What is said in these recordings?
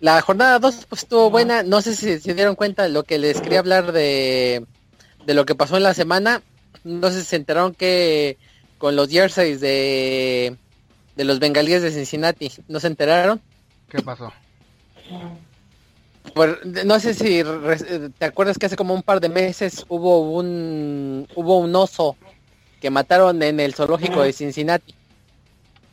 la jornada 2 pues estuvo buena, no sé si se dieron cuenta de lo que les quería hablar de, de lo que pasó en la semana, no sé si se enteraron que con los jerseys de, de los bengalíes de Cincinnati, ¿no se enteraron? ¿Qué pasó? No sé si te acuerdas que hace como un par de meses hubo un hubo un oso que mataron en el zoológico de Cincinnati.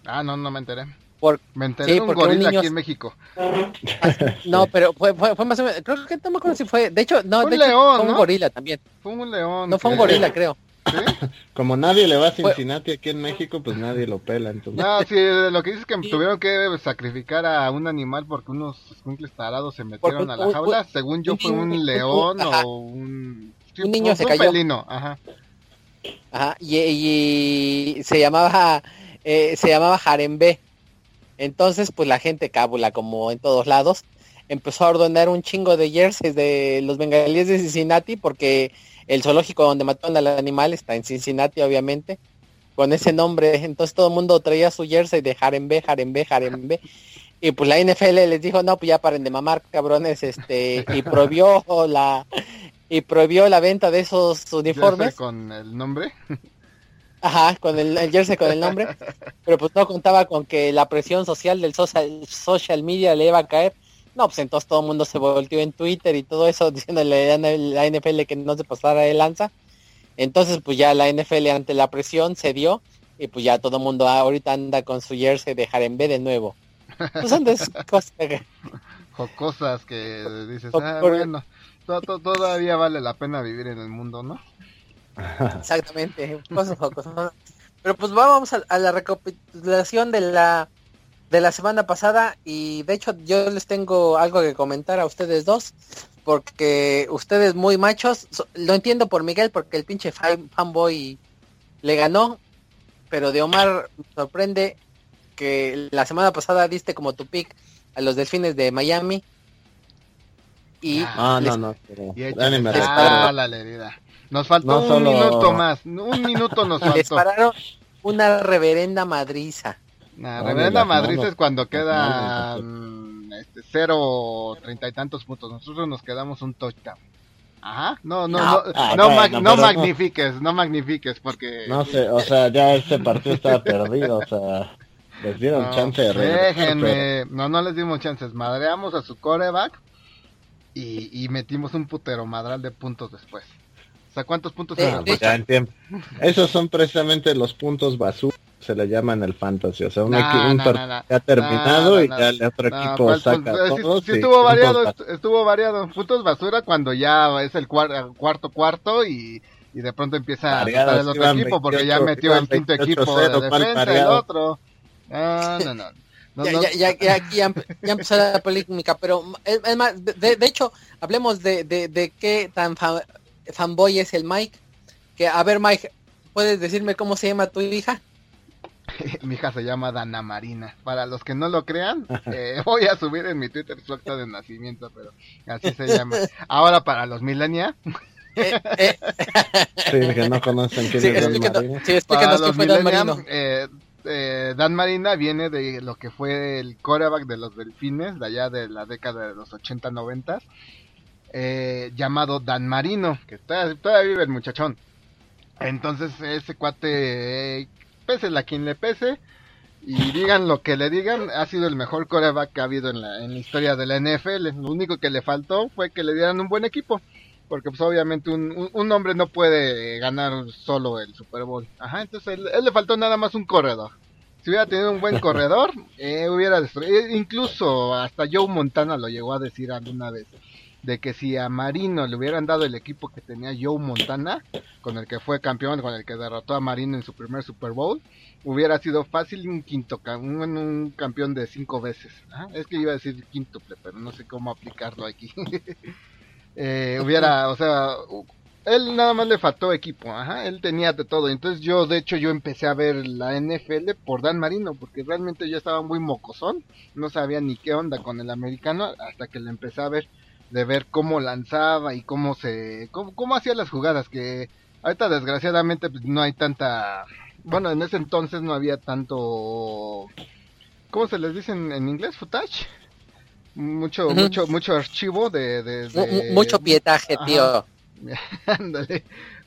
Ah, no, no me enteré. Por, me enteré de un gorila aquí en México. no, pero fue, fue, más o menos, creo que no me acuerdo si fue, de hecho, no, fue de un león, fue un gorila también. Fue un león. No fue un gorila, creo. Como nadie le va a Cincinnati aquí en México, pues nadie lo pela. Entonces. No, sí, lo que dice es que tuvieron que sacrificar a un animal porque unos escuincles tarados se metieron a la jaula. Según yo, fue un león o un. un niño se cayó. Felino. Ajá. Ajá. Y, se llamaba. Eh, se llamaba Jarembe. Entonces, pues la gente cábula, como en todos lados, empezó a ordenar un chingo de jerseys de los bengalíes de Cincinnati porque el zoológico donde mataron al animal está en Cincinnati, obviamente, con ese nombre. Entonces todo el mundo traía su jersey de Jarembe, Jarembe, Jarembe. Y pues la NFL les dijo, no, pues ya paren de mamar, cabrones, este, y prohibió la, y prohibió la venta de esos uniformes. ¿Con el nombre? Ajá, con el, jersey con el nombre. Pero pues no contaba con que la presión social del social, social media le iba a caer no, pues entonces todo el mundo se volteó en Twitter y todo eso diciéndole a la NFL que no se pasara de lanza. Entonces pues ya la NFL ante la presión se dio y pues ya todo el mundo ahorita anda con su jersey de Jarembe de nuevo. Pues son de cosas que... Jocosas que dices, ah, bueno, todavía vale la pena vivir en el mundo, ¿no? Exactamente, cosas. Pero pues vamos a la recapitulación de la de la semana pasada y de hecho yo les tengo algo que comentar a ustedes dos porque ustedes muy machos, lo entiendo por Miguel porque el pinche fanboy le ganó, pero de Omar sorprende que la semana pasada diste como tu pick a los delfines de Miami y ah, no, no, Nos faltó un minuto más, un minuto nos faltó. Les pararon una reverenda madriza. La reverenda Madrid es cuando queda este, cero treinta y tantos puntos. Nosotros nos quedamos un touchdown. Ajá, no, no, no, no, no, magnifiques, no magnifiques, porque... No sé, o sea, ya este partido estaba perdido, o sea, les dieron chance de Déjenme, no, no les dimos chances, madreamos a su coreback y, y metimos un putero madral de puntos después. Sea, ¿cuántos puntos? ya Esos son precisamente los puntos basura se le llama en el fantasy, o sea, un, equipo ha terminado y ya el otro equipo saca todos. Sí, estuvo variado, estuvo variado. Puntos basura cuando ya es el cuarto cuarto y, y de pronto empieza a estar el otro equipo porque ya metió el quinto equipo de defensa el otro. no, no, no. ya, ya, ya, ya, ya, empezó la polémica, pero es, más, de, de, hecho, hablemos de, de, de qué tan fanboy es el Mike. Que, a ver, Mike, ¿puedes decirme cómo se llama tu hija? mi hija se llama Dana Marina. Para los que no lo crean, eh, voy a subir en mi Twitter su acta de nacimiento, pero así se llama. Ahora para los millennials. Eh, eh. Sí, que no conocen quién es Dan Marina. Sí, para los millennials, eh, Dan Marina viene de lo que fue el coreback de los delfines, de allá de la década de los 80-90, llamado Dan Marino, que todavía, todavía vive el muchachón. Entonces ese cuate pese a quien le pese y digan lo que le digan, ha sido el mejor coreback que ha habido en la, en la historia de la NFL. Lo único que le faltó fue que le dieran un buen equipo. Porque pues obviamente un, un, hombre no puede ganar solo el Super Bowl. Ajá, entonces él, él le faltó nada más un corredor. Si hubiera tenido un buen corredor, eh, hubiera destruido. Eh, incluso hasta Joe Montana lo llegó a decir alguna vez de que si a Marino le hubieran dado el equipo que tenía Joe Montana, con el que fue campeón, con el que derrotó a Marino en su primer Super Bowl, hubiera sido fácil un quinto, un, un campeón de cinco veces. Es que iba a decir quíntuple, pero no sé cómo aplicarlo aquí. eh, hubiera, o sea, él nada más le faltó equipo, ajá, él tenía de todo. Entonces yo, de hecho, yo empecé a ver la NFL por Dan Marino, porque realmente yo estaba muy mocosón, no sabía ni qué onda con el americano, hasta que le empecé a ver de ver cómo lanzaba y cómo se cómo, hacía las jugadas que ahorita desgraciadamente pues, no hay tanta bueno en ese entonces no había tanto cómo se les dice en, inglés footage mucho, mucho, mucho archivo de, mucho pietaje, tío.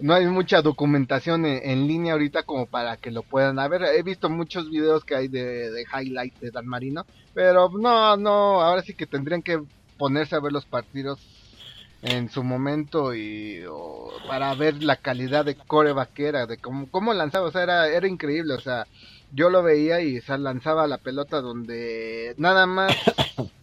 No hay mucha documentación en, línea ahorita como para que lo puedan ver. He visto muchos videos que hay de, de highlights de Dan Marino, pero no, no, ahora sí que tendrían que ponerse a ver los partidos en su momento y para ver la calidad de core vaquera, de cómo, cómo lanzaba, o sea, era, era increíble, o sea, yo lo veía y o lanzaba la pelota donde nada más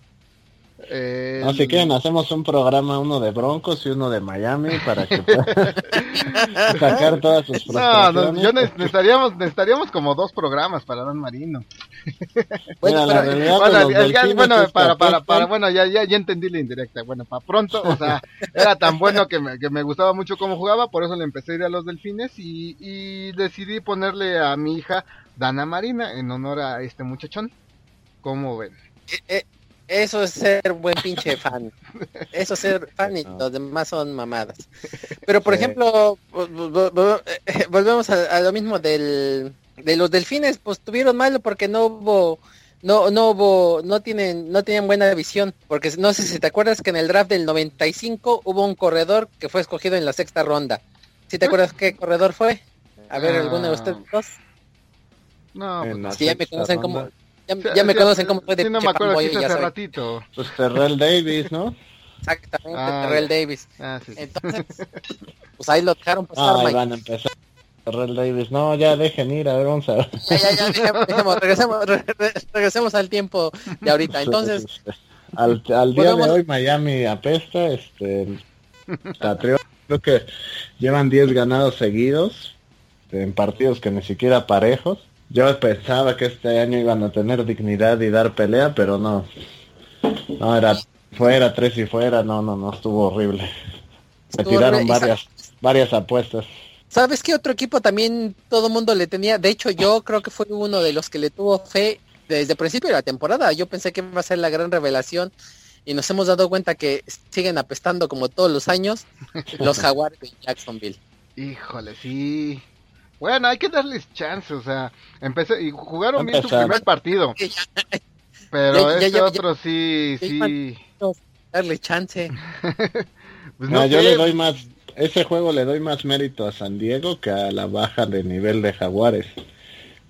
eh, no, si quieren hacemos un programa, uno de Broncos y uno de Miami para que sacar todas sus No, no, yo necesitaríamos, necesitaríamos como dos programas para Dan Marino. bueno, bueno, para, para, para, bueno, ya, ya, ya entendí la indirecta. Bueno, para pronto, o sea, era tan bueno que me, que me gustaba mucho cómo jugaba, por eso le empecé a ir a los delfines y, y decidí ponerle a mi hija Dana Marina en honor a este muchachón. ¿Cómo ven? Eh, eh, eso es ser buen pinche fan. Eso es ser fan y los demás son mamadas. Pero por ejemplo, eh, volvemos a, lo mismo del, de los delfines, pues tuvieron malo porque no hubo no no hubo no tienen no tienen buena visión, porque no sé si te acuerdas que en el draft del 95 hubo un corredor que fue escogido en la sexta ronda. ¿Si te acuerdas qué corredor fue? A ver, alguno de ustedes dos. No, pues, ya me conocen como ya, me conocen como fue de sí, no me acuerdo hace ratito. Pues Terrell Davis, ¿no? Exactamente, ah, Terrell Davis. Ah, sí, Entonces, pues ahí lo dejaron pasar. Ah, ahí van a empezar. Terrell Davis, no, ya dejen ir, a ver, vamos a ver. Ya, ya, ya, dejemos, regresemos, regresemos al tiempo de ahorita. Entonces, al, al día de hoy Miami apesta, este, creo que llevan 10 ganados seguidos en partidos que ni siquiera parejos yo pensaba que este año iban a tener dignidad y dar pelea, pero no. No, era fuera, tres y fuera, no, no, no, estuvo horrible. Se tiraron varias, varias apuestas. ¿Sabes qué otro equipo también todo el mundo le tenía? De hecho, yo creo que fue uno de los que le tuvo fe desde el principio de la temporada. Yo pensé que iba a ser la gran revelación y nos hemos dado cuenta que siguen apestando como todos los años los Jaguars de Jacksonville. Híjole, sí. Bueno, hay que darles chance, o sea, empecé y jugaron bien su primer partido. Pero este otro sí, sí. Darle chance. pues no, yo le doy más, ese juego le doy más mérito a San Diego que a la baja de nivel de Jaguares.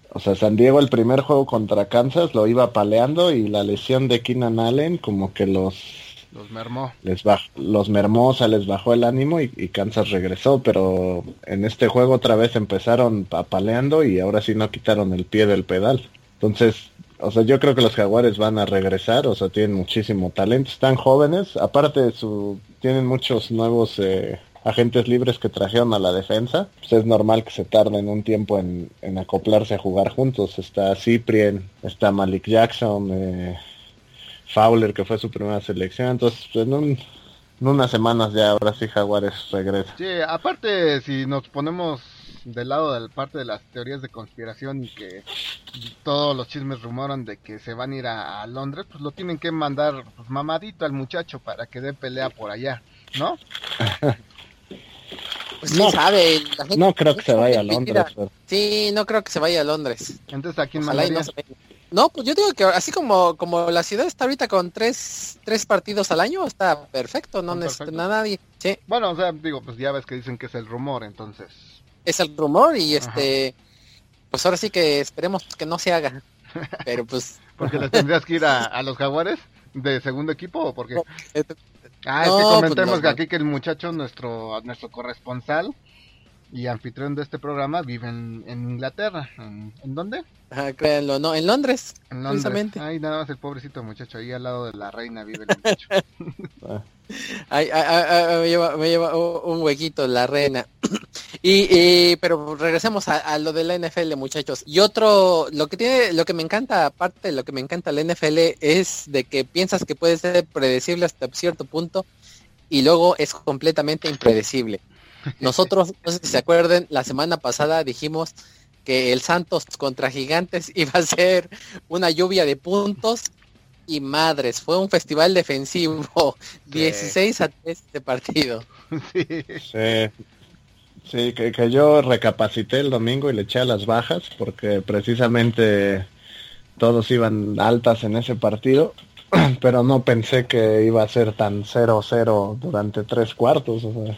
O sea, San Diego el primer juego contra Kansas lo iba paleando y la lesión de Keenan Allen como que los los mermó. Les bajó, los mermó, o sea, les bajó el ánimo y, Kansas regresó, pero en este juego otra vez empezaron apaleando y ahora sí no quitaron el pie del pedal. Entonces, o sea, yo creo que los jaguares van a regresar, o sea, tienen muchísimo talento, están jóvenes, aparte su, tienen muchos nuevos eh, agentes libres que trajeron a la defensa, pues es normal que se tarden un tiempo en, en acoplarse a jugar juntos. Está Cyprien, está Malik Jackson, eh, Fowler, que fue su primera selección. Entonces, en, unas semanas ya ahora sí Jaguares regresa. Sí, aparte, si nos ponemos del lado de la parte de las teorías de conspiración y que todos los chismes rumoran de que se van a ir a, Londres, pues lo tienen que mandar pues, mamadito al muchacho para que dé pelea por allá, ¿no? Pues no, sabe, no creo que se vaya a Londres. Sí, no creo que se vaya a Londres. Entonces, ¿a quién mandaría? No, pues yo digo que así como, como la ciudad está ahorita con tres, tres partidos al año, está perfecto, no necesita nadie. Sí. Bueno, o sea, digo, pues ya ves que dicen que es el rumor, entonces. Es el rumor y este, pues ahora sí que esperemos que no se haga. Pero pues. porque le tendrías que ir a, los jaguares de segundo equipo o porque. Eh, ah, es que pues comentemos que aquí que el muchacho, nuestro, nuestro corresponsal, y anfitrión de este programa vive en, Inglaterra. ¿En, dónde? Ah, créanlo, no, en Londres. En Londres. Ahí nada más el pobrecito muchacho, ahí al lado de la reina vive el muchacho. me, lleva, me lleva un huequito la reina. y, pero regresemos a, lo de la NFL, muchachos. Y otro, lo que tiene, lo que me encanta, aparte de lo que me encanta la NFL, es de que piensas que puede ser predecible hasta cierto punto y luego es completamente impredecible. Nosotros, no sé si se acuerden, la semana pasada dijimos que el Santos contra Gigantes iba a ser una lluvia de puntos y madres, fue un festival defensivo, 16 a 3 de partido. Sí. Sí, que, que, yo recapacité el domingo y le eché a las bajas porque precisamente todos iban altas en ese partido pero no pensé que iba a ser tan 0-0 durante tres cuartos. O sea.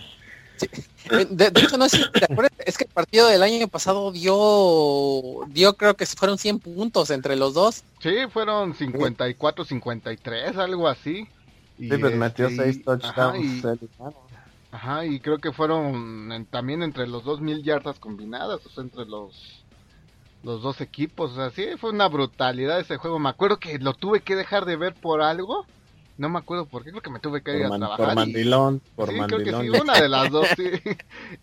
Eh, de, hecho, no sé si te acuerdas, es que el partido del año pasado dio, dio creo que fueron 100 puntos entre los dos. Sí, fueron 54, 53, algo así. Y sí, pues metió 6 este, touchdowns. Ajá y, creo que fueron también entre los dos mil yardas combinadas, o sea, entre los los dos equipos. O sea, sí, fue una brutalidad ese juego. Me acuerdo que lo tuve que dejar de ver por algo no me acuerdo por qué, creo que me tuve que ir a trabajar. Por mandilón, por sí, mandilón. Creo que sí, una de las dos, sí.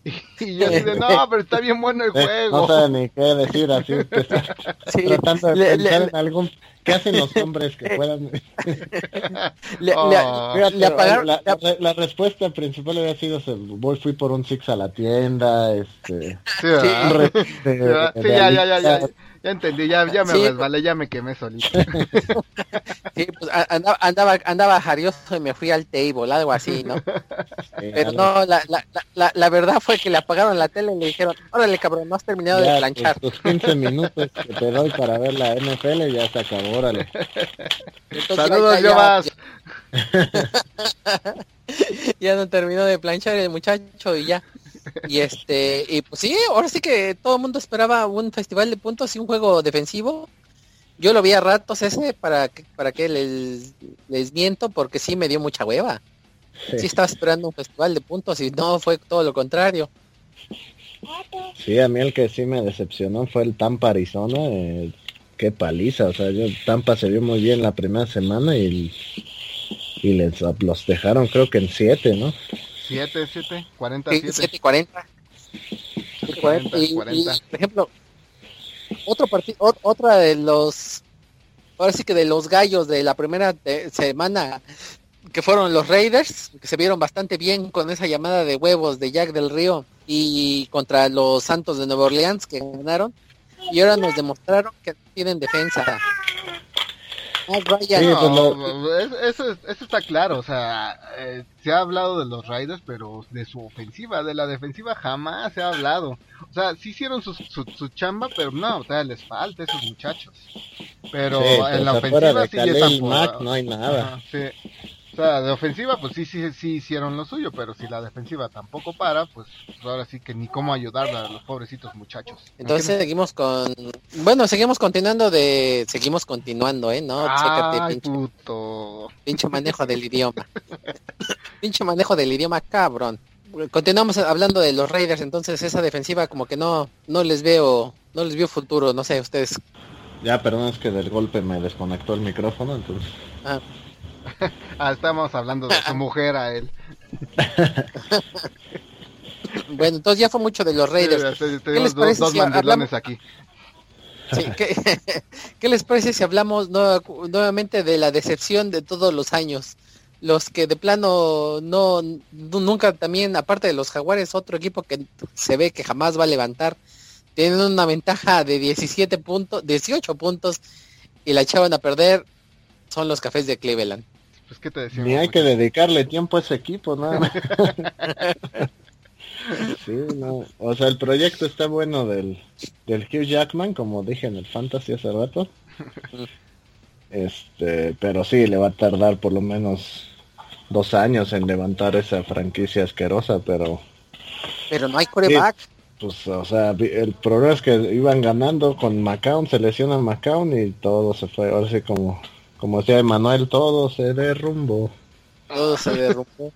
Y, yo dije, no, pero está bien bueno el eh, juego. No sé ni qué decir así, sí. tratando de le, pensar en algún... ¿Qué hacen los hombres que puedan...? le, oh, le, apagaron... La, la, la, respuesta principal había sido, voy, fui por un Six a la tienda, este... Sí, re, de, sí, ya, ya, ya, ya. Ya entendí, ya, ya me resbalé, ya me quemé solito. sí, pues andaba, andaba, andaba jarioso y me fui al table, algo así, ¿no? Pero no, la, la, la, la, verdad fue que le apagaron la tele y le dijeron, órale cabrón, no has terminado de planchar. Tus 15 minutos que te doy para ver la NFL ya se acabó, órale. Saludos, yo más. ya no terminó de planchar el muchacho y ya. Y este, y pues sí, ahora sí que todo el mundo esperaba un festival de puntos y un juego defensivo. Yo lo vi a ratos ese para que, para que les, les miento porque sí me dio mucha hueva. Sí. estaba esperando un festival de puntos y no fue todo lo contrario. Sí, a mí el que sí me decepcionó fue el Tampa Arizona. Eh, qué paliza, o sea, yo, Tampa se vio muy bien la primera semana y, y les los dejaron creo que en siete, ¿no? 7, 7, 40, 7. 7 40. 40, y, por ejemplo, otro partido, otra de los, ahora sí que de los gallos de la primera semana, que fueron los Raiders, que se vieron bastante bien con esa llamada de huevos de Jack del Río y contra los Santos de Nueva Orleans que ganaron. Y ahora nos demostraron que tienen defensa. Ah, pues eso, eso, está claro, o sea, eh, se ha hablado de los Raiders, pero de su ofensiva, de la defensiva jamás se ha hablado. O sea, sí hicieron su, su, chamba, pero no, o sea, les falta a esos muchachos. Pero en la ofensiva sí ya no hay nada. sí. O sea, de ofensiva, pues sí, sí, sí hicieron lo suyo, pero si la defensiva tampoco para, pues, ahora sí que ni cómo ayudar a los pobrecitos muchachos. Entonces seguimos con, bueno, seguimos continuando de, seguimos continuando, ¿eh? No, Ay, pinche, puto. pinche manejo del idioma. pinche manejo del idioma, cabrón. Continuamos hablando de los Raiders, entonces esa defensiva como que no, no les veo, no les veo futuro, no sé, ustedes. Ya, perdón, es que del golpe me desconectó el micrófono, entonces. Ah. ah, estamos hablando de su mujer a él. bueno, entonces ya fue mucho de los Raiders. ¿Qué les parece dos, si hablamos... aquí. ¿qué, les parece si hablamos nuevamente de la decepción de todos los años? Los que de plano no nunca también, aparte de los Jaguares, otro equipo que se ve que jamás va a levantar, tienen una ventaja de 17 puntos, 18 puntos y la echaban a perder son los cafés de Cleveland. Pues, ¿qué te decimos, Ni hay que dedicarle tiempo a ese equipo, nada sí, no. O sea, el proyecto está bueno del, del Hugh Jackman, como dije en el Fantasy hace rato. Este, pero sí, le va a tardar por lo menos dos años en levantar esa franquicia asquerosa, pero... Pero no hay coreback. pues, o sea, el problema es que iban ganando con McCown, se lesiona McCown y todo se fue, ahora sí como como decía Emanuel, todo se derrumbó. Todo se derrumbó.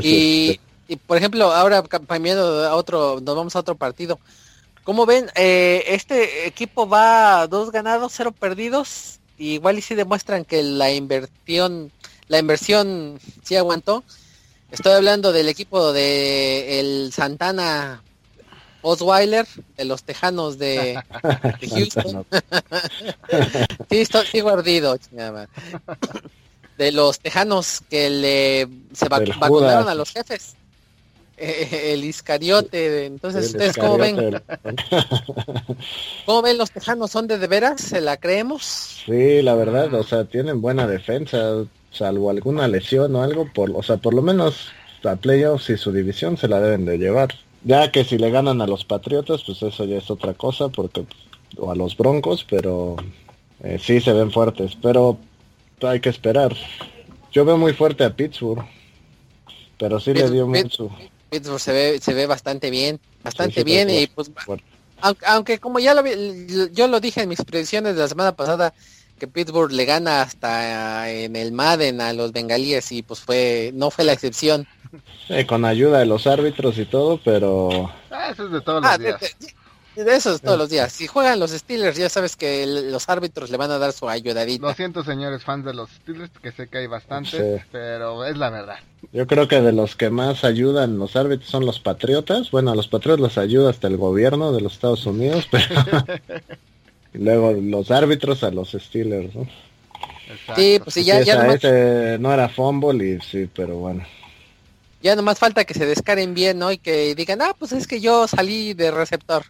y, este, y, por ejemplo, ahora cambiando a otro, nos vamos a otro partido. ¿Cómo ven? Eh, este equipo va dos ganados, cero perdidos. igual y si demuestran que la inversión, la inversión sí aguantó. Estoy hablando del equipo de el Santana Osweiler de los Tejanos de, Houston. sí, estoy, sigo ardido, De los Tejanos que le se vacunaron a los jefes. Eh, el Iscariote, entonces ustedes cómo ven cómo ven los tejanos son de de veras se la creemos sí la verdad o sea tienen buena defensa salvo alguna lesión o algo por o sea por lo menos a playoffs y su división se la deben de llevar ya que si le ganan a los Patriotas, pues eso ya es otra cosa, porque o a los Broncos, pero eh, sí se ven fuertes. Pero hay que esperar. Yo veo muy fuerte a Pittsburgh, pero sí le dio mucho. Pittsburgh se ve, se ve bastante bien, bastante bien y pues aunque, como ya lo yo lo dije en mis predicciones de la semana pasada que Pittsburgh le gana hasta en el Madden a los bengalíes y pues fue no fue la excepción. con ayuda de los árbitros y todo, pero ah, eso es de todos los ah, días. De esos todos los días. Si juegan los Steelers, ya sabes que los árbitros le van a dar su ayudadita. Lo siento, señores fans de los Steelers, que sé que hay bastante, pero es la verdad. Yo creo que de los que más ayudan los árbitros son los patriotas. Bueno, a los patriotas los ayuda hasta el gobierno de los Estados Unidos, pero y luego los árbitros a los Steelers, ¿no? Sí, pues sí, ya, ya no era fumble y sí, pero bueno. Ya nomás falta que se descaren bien, ¿no? Y que digan, ah, pues es que yo salí de receptor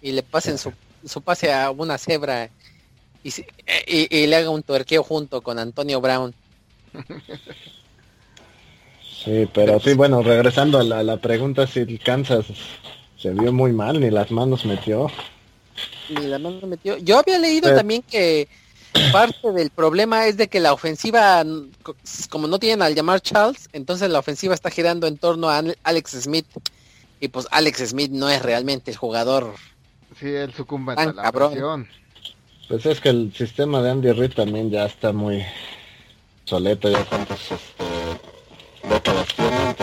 y le pasen su, su pase a una cebra y, y, le haga un tuerqueo junto con Antonio Brown. Sí, pero sí, bueno, regresando a la, pregunta si Kansas se vio muy mal, ni las manos metió. Ni las manos metió. Yo había leído también que parte del problema es de que la ofensiva, como no tienen al llamar Charles, entonces la ofensiva está girando en torno a Alex Smith. Y pues Alex Smith no es realmente el jugador Sí, él sucumbe a la presión. Pues es que el sistema de Andy Reid también ya está muy soleto, ya cuántas este, décadas tiene,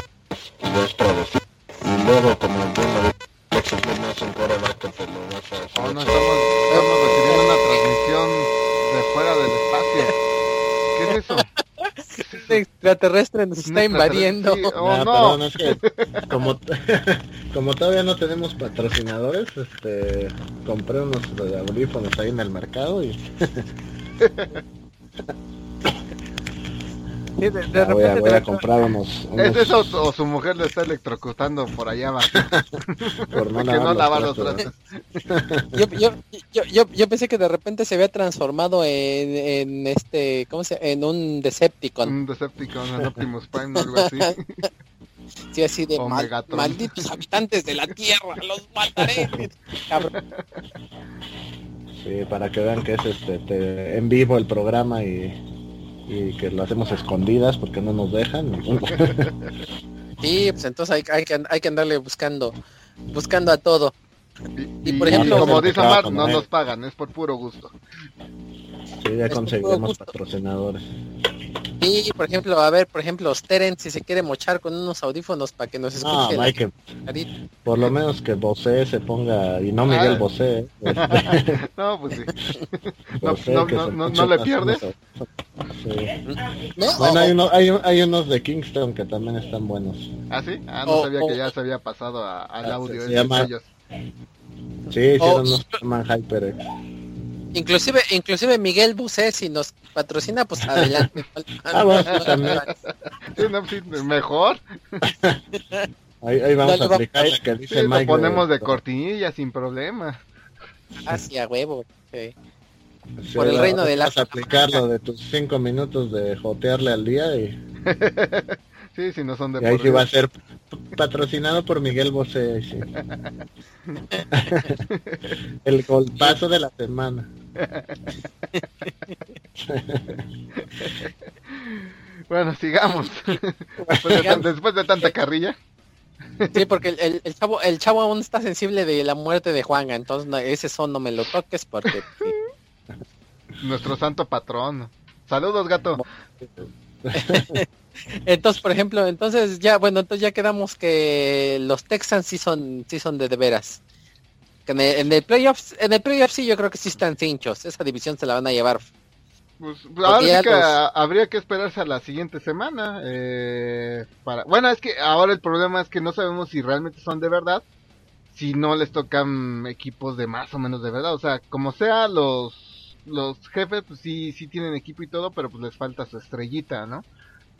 y es predecible. Y luego, como bien lo dice, no es un quarterback que te lo vas a... Oh, no, estamos, estamos recibiendo una transmisión de fuera del espacio. ¿Qué es eso? extraterrestre nos está invadiendo. Oh, no. como, como todavía no tenemos patrocinadores, este compré unos audífonos ahí en el mercado y voy, a, comprar unos, ¿Es eso o su mujer le está electrocutando por allá abajo? por no, no lavar los brazos. yo, yo, yo, yo, pensé que de repente se había transformado en, en este, ¿cómo se En un Decepticon. Un Decepticon, un Optimus Prime o algo así. Sí, así de malditos habitantes de la Tierra, los mataré. Sí, para que vean que es este en vivo el programa y y que lo hacemos escondidas porque no nos dejan. sí, pues entonces hay, hay, que, hay que andarle buscando, buscando a todo. Y, por ejemplo, como dice Omar, no nos pagan, es por puro gusto. Sí, ya conseguimos patrocinadores. Y por ejemplo, a ver, por ejemplo, Steren si se quiere mochar con unos audífonos para que nos escuche. No, que, por lo menos que Bosé se ponga, y no Miguel ah. Bosé. Este. no, pues sí. no, no, no, le pierdes. bueno, hay, uno, hay, hay, unos de Kingston que también están buenos. ¿Ah, sí? Ah, no sabía que ya se había pasado al ah, audio. Se, llama... Sí, sí, unos que llaman HyperX. Inclusive, inclusive Miguel Busé, si nos patrocina, pues adelante. ah, bueno, también. mejor. Ahí, ahí vamos a aplicar el que dice sí, Mike. Lo ponemos de, cortinilla sin problema. Hacia huevo. Sí. Por el reino de la... Vas a aplicar lo de tus cinco minutos de jotearle al día y... sí, si no son de y ahí sí va a ser patrocinado por Miguel Bosé. Sí. el golpazo de la semana. bueno, sigamos. Después de, tanta carrilla. Sí, porque el, el, chavo el chavo aún está sensible de la muerte de Juanga, entonces ese son no me lo toques porque... Nuestro santo patrón. Saludos, gato. entonces, por ejemplo, entonces ya, bueno, entonces ya quedamos que los Texans sí son, sí son de de veras. En el, en el playoffs, en el playoffs sí yo creo que sí están cinchos. Esa división se la van a llevar. Pues habría que esperarse a la siguiente semana. Eh, para... Bueno, es que ahora el problema es que no sabemos si realmente son de verdad. Si no les tocan equipos de más o menos de verdad. O sea, como sea, los, los jefes pues sí, sí tienen equipo y todo, pero pues les falta su estrellita, ¿no?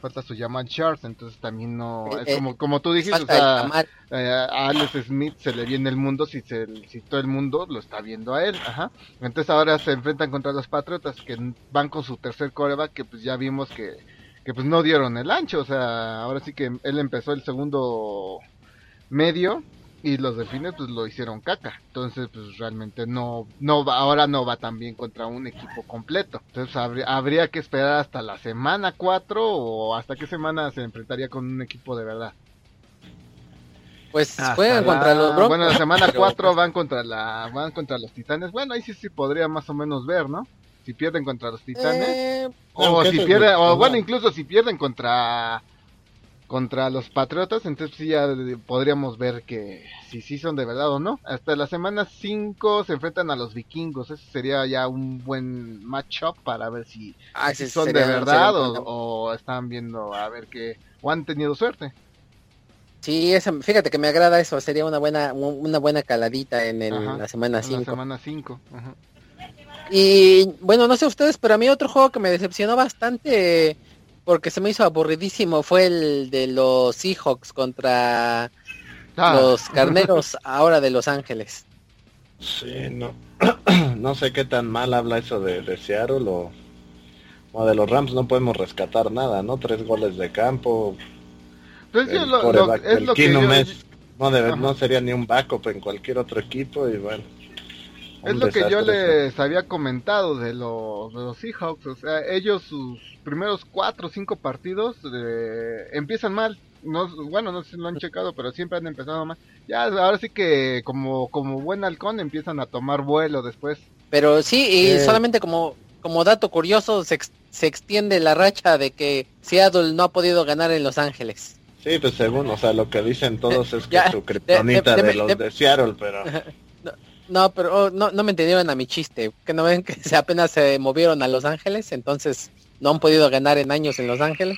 Falta su llaman Charles, entonces también no, es eh, como, como tú dijiste, o sea, eh, a Alex Smith se le viene el mundo si, se, si todo el mundo lo está viendo a él, ajá. Entonces ahora se enfrentan contra los Patriotas que van con su tercer coreback que pues ya vimos que, que pues no dieron el ancho, o sea, ahora sí que él empezó el segundo medio y los delfines pues lo hicieron caca entonces pues realmente no no va, ahora no va tan bien contra un equipo completo entonces habría, habría que esperar hasta la semana 4 o hasta qué semana se enfrentaría con un equipo de verdad pues juegan contra los Broncos. Bueno, la semana 4 van contra la van contra los Titanes. Bueno, ahí sí sí podría más o menos ver, ¿no? Si pierden contra los Titanes eh, o si pierden o bueno, incluso si pierden contra contra los Patriotas, entonces sí ya podríamos ver que si sí son de verdad o no. Hasta la semana 5 se enfrentan a los vikingos, ese sería ya un buen matchup para ver si, ah, son de verdad o, están viendo a ver que o han tenido suerte. Sí, fíjate que me agrada eso, sería una buena una buena caladita en la semana 5. semana 5. Y bueno, no sé ustedes, pero a mí otro juego que me decepcionó bastante porque se me hizo aburridísimo fue el de los Seahawks contra ah. los carneros ahora de Los Ángeles. Sí, no, no sé qué tan mal habla eso de, de Seattle o, o, de los Rams, no podemos rescatar nada, ¿no? Tres goles de campo. Pues es lo que no, no sería ni un backup en cualquier otro equipo y bueno. Es lo que yo les había comentado de los, de los Seahawks. O sea, ellos sus primeros cuatro o cinco partidos eh, empiezan mal. No, bueno, no sé si lo han checado, pero siempre han empezado mal. Ya, ahora sí que como, como buen halcón empiezan a tomar vuelo después. Pero sí, y eh. solamente como, como dato curioso, se, se extiende la racha de que Seattle no ha podido ganar en Los Ángeles. Sí, pues según, o sea, lo que dicen todos es que su kriptonita de, los de Seattle, pero... No, pero oh, no, no me entendieron a mi chiste. Que no ven que apenas se movieron a Los Ángeles, entonces no han podido ganar en años en Los Ángeles.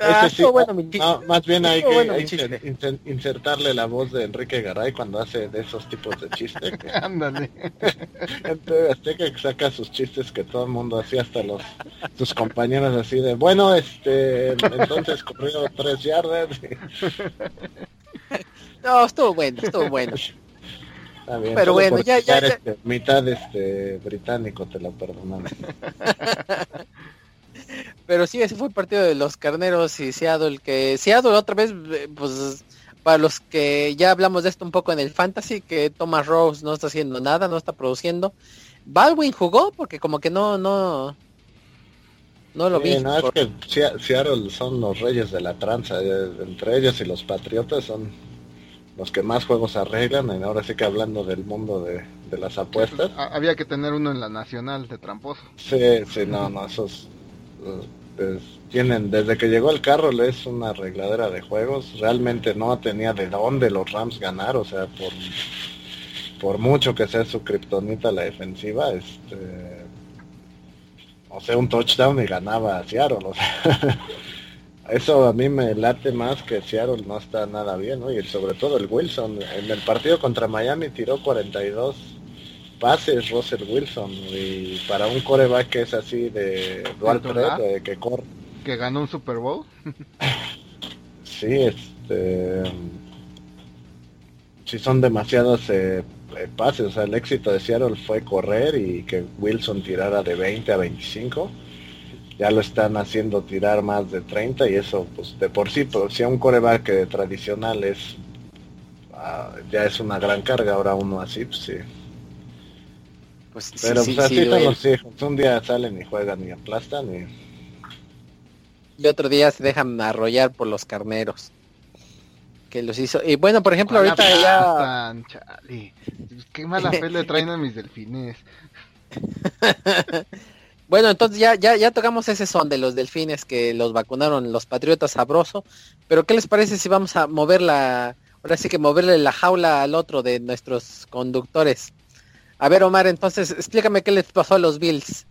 Ah, bueno, más bien hay que insertarle la voz de Enrique Garay cuando hace de esos tipos de chistes. Ándale. Entonces, que saca sus chistes que todo el mundo hacía, hasta los sus compañeros así de, bueno, este, entonces corrió tres yardas. no, estuvo bueno, estuvo bueno. Pero bueno, ya, ya, este, mitad este británico te lo perdonamos. Pero sí, ese fue el partido de los carneros y Seattle, que Seattle otra vez, eh, pues para los que ya hablamos de esto un poco en el fantasy, que Thomas Rose no está haciendo nada, no está produciendo. Baldwin jugó porque como que no, no, no lo vi. No, es que Seattle son los reyes de la tranza, eh, entre ellos y los Patriotas son los que más juegos arreglan, y ahora sí que hablando del mundo de, las apuestas. había que tener uno en la nacional de tramposo. Sí, sí, no, no, esos pues, tienen, desde que llegó el carro es una arregladera de juegos. Realmente no tenía de dónde los Rams ganar, o sea, por, por mucho que sea su kriptonita la defensiva, este, o sea, un touchdown y ganaba a Seattle, o sea, eso a mí me late más que Seattle no está nada bien. Y sobre todo el Wilson, en el partido contra Miami tiró 42 pases Russell Wilson y para un coreback que es así de dual threat, que corre. Que ganó un Super Bowl. sí, este sí son demasiados eh, eh, pases, o sea, el éxito de Seattle fue correr y que Wilson tirara de 20 a 25. Ya lo están haciendo tirar más de 30 y eso pues de por sí, pero si a un coreback tradicional es ah, ya es una gran carga, ahora uno así, pues sí, pues, Pero pues así son los hijos. Un día salen y juegan y aplastan y... Y otro día se dejan arrollar por los carneros. Que los hizo. Y bueno, por ejemplo, ahorita ya... Qué mala fe le traen a mis delfines. bueno, entonces ya, ya, ya tocamos ese son de los delfines que los vacunaron los patriotas sabroso. Pero ¿qué les parece si vamos a mover la... Ahora sí que moverle la jaula al otro de nuestros conductores? A ver, Omar, entonces explícame qué les pasó a los Bills.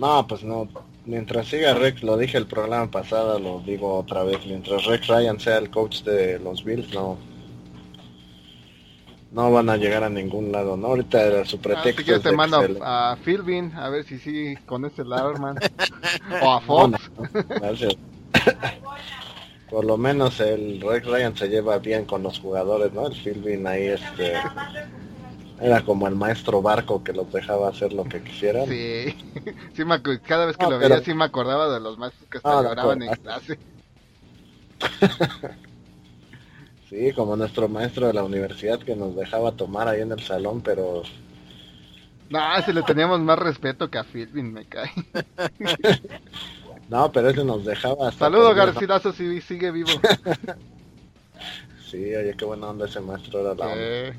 No, pues no. Mientras siga Rex, lo dije el programa pasado, lo digo otra vez. Mientras Rex Ryan sea el coach de los Bills, no. No van a llegar a ningún lado, ¿no? Ahorita era su pretexto. Así que te mando a Philbin a ver si sí con ese Lauerman. o a Fox. gracias. Por lo menos el Rex Ryan se lleva bien con los jugadores, ¿no? El Philbin ahí este Era como el maestro barco que los dejaba hacer lo que quisieran. Sí, sí cada vez que lo veía sí me acordaba de los maestros que estaban en clase. sí, como nuestro maestro de la universidad que nos dejaba tomar ahí en el salón, pero... No, si le teníamos más respeto que a Philbin, me cae. no, pero ese nos dejaba... Saludos Garcilaso si sigue vivo. sí, oye, qué buena onda ese maestro era la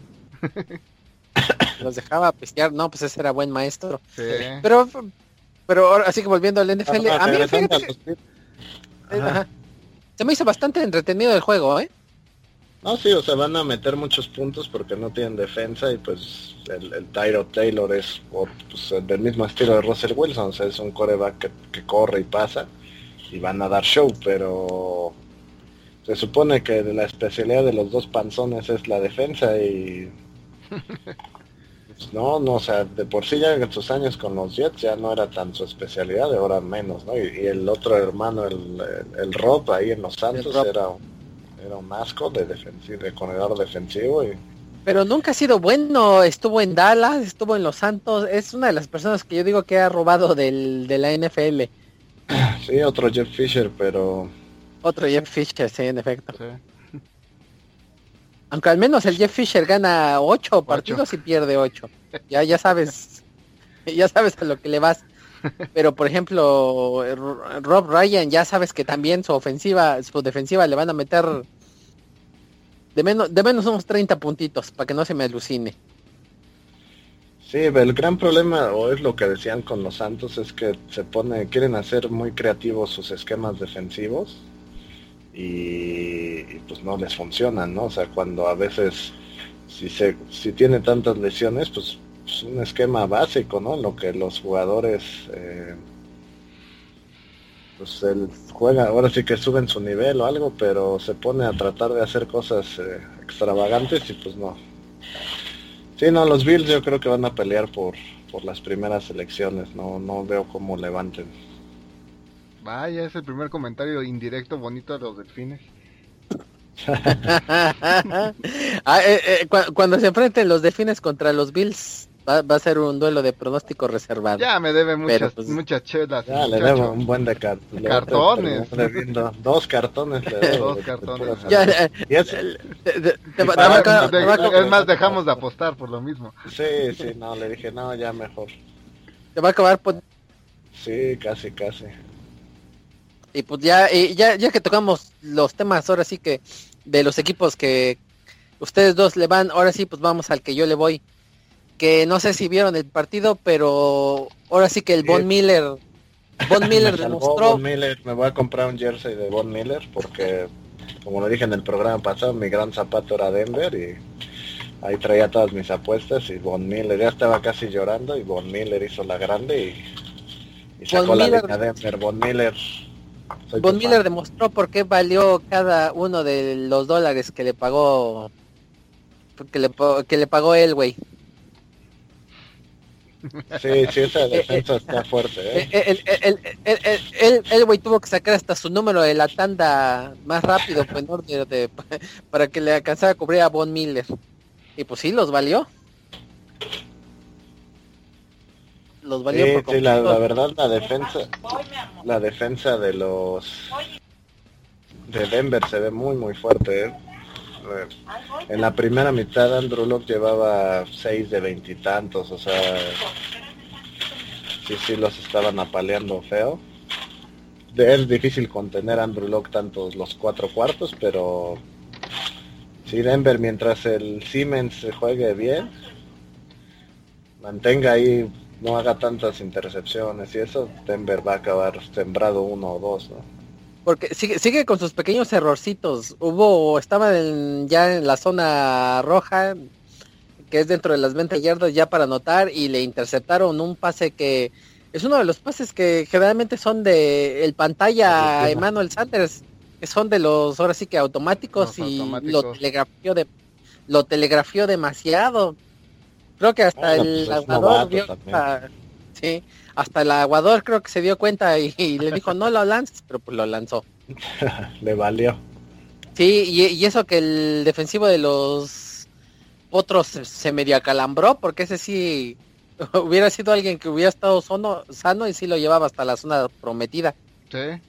Nos dejaba pistear, no, pues ese era buen maestro. Sí. Pero, pero así que volviendo al NFL, a mí se me hizo bastante entretenido el juego, ¿eh? No, sí, o sea, van a meter muchos puntos porque no tienen defensa y pues el, el Tyro Taylor es pues, del mismo estilo de Russell Wilson, o sea, es un coreback que, corre y pasa y van a dar show, pero se supone que la especialidad de los dos panzones es la defensa y no, no, o sea, de por sí ya en sus años con los Jets ya no era tan su especialidad, de ahora menos, ¿no? Y, el otro hermano, el, el, Rob ahí en los Santos era era un asco de defensivo, de corredor defensivo y pero nunca ha sido bueno, estuvo en Dallas, estuvo en Los Santos, es una de las personas que yo digo que ha robado del, de la NFL. Sí, otro Jeff Fisher, pero... Otro Jeff Fisher, sí, en efecto. Aunque al menos el Jeff Fisher gana ocho partidos y pierde ocho. Ya, ya sabes, ya sabes a lo que le vas. Pero por ejemplo, Rob Ryan, ya sabes que también su ofensiva, su defensiva le van a meter de menos, de menos unos 30 puntitos para que no se me alucine. Sí, el gran problema, o es lo que decían con los Santos, es que se pone, quieren hacer muy creativos sus esquemas defensivos y, pues no les funcionan, ¿no? O sea, cuando a veces, si se, si tiene tantas lesiones, pues es un esquema básico, ¿no? En lo que los jugadores eh, pues él juega, ahora sí que suben su nivel o algo, pero se pone a tratar de hacer cosas eh, extravagantes y pues no. Sí, no, los Bills yo creo que van a pelear por, por las primeras elecciones, no, no veo cómo levanten. Vaya, es el primer comentario indirecto bonito de los delfines. Ah, eh, eh, cuando se enfrenten los delfines contra los Bills, Va, a ser un duelo de pronóstico reservado. Ya me debe muchas, pues, muchas chelas. Ya le debo un buen de cartones. dos cartones. dos cartones. es más, dejamos de apostar por lo mismo. Sí, sí, no, le dije, no, ya mejor. Te va a acabar por... Sí, casi, casi. Y pues ya, y ya, ya que tocamos los temas ahora sí que de los equipos que ustedes dos le van, ahora sí pues vamos al que yo le voy que no sé si vieron el partido, pero ahora sí que el Von Miller, Von Miller demostró. me voy a comprar un jersey de Von Miller porque, como lo dije en el programa pasado, mi gran zapato era Denver y ahí traía todas mis apuestas y Von Miller ya estaba casi llorando y Von Miller hizo la grande y, sacó la Miller, Denver. Von Miller. Von Miller demostró por qué valió cada uno de los dólares que le pagó que le, que le pagó él, güey. Sí, sí, esa defensa está fuerte. ¿eh? El, güey, tuvo que sacar hasta su número de la tanda más rápido pues, de, para que le alcanzara a cubrir a Von Miller. Y pues sí, los valió. Los valió sí, sí la, verdad, la defensa, la defensa de los de Denver se ve muy, muy fuerte. ¿eh? En la primera mitad Andrew Locke llevaba 6 de veintitantos, o sea, sí, sí los estaban apaleando feo. Es difícil contener a Andrew Locke tantos los cuatro cuartos, pero si Denver mientras el Siemens se juegue bien, mantenga ahí, no haga tantas intercepciones y eso, Denver va a acabar sembrado uno o dos, ¿no? porque sigue, sigue con sus pequeños errorcitos. Hubo, estaba ya en la zona roja, que es dentro de las 20 yardas ya para anotar, y le interceptaron un pase que es uno de los pases que generalmente son de el pantalla a Emmanuel Sanders, que son de los ahora sí que automáticos y lo telegrafió de lo telegrafió demasiado. Creo que hasta el pues vio, sí, hasta el aguador creo que se dio cuenta y, le dijo no lo lances, pero pues lo lanzó. le valió. Sí, y, eso que el defensivo de los Potro se, medio acalambró porque ese sí hubiera sido alguien que hubiera estado sano y sí lo llevaba hasta la zona prometida. Sí.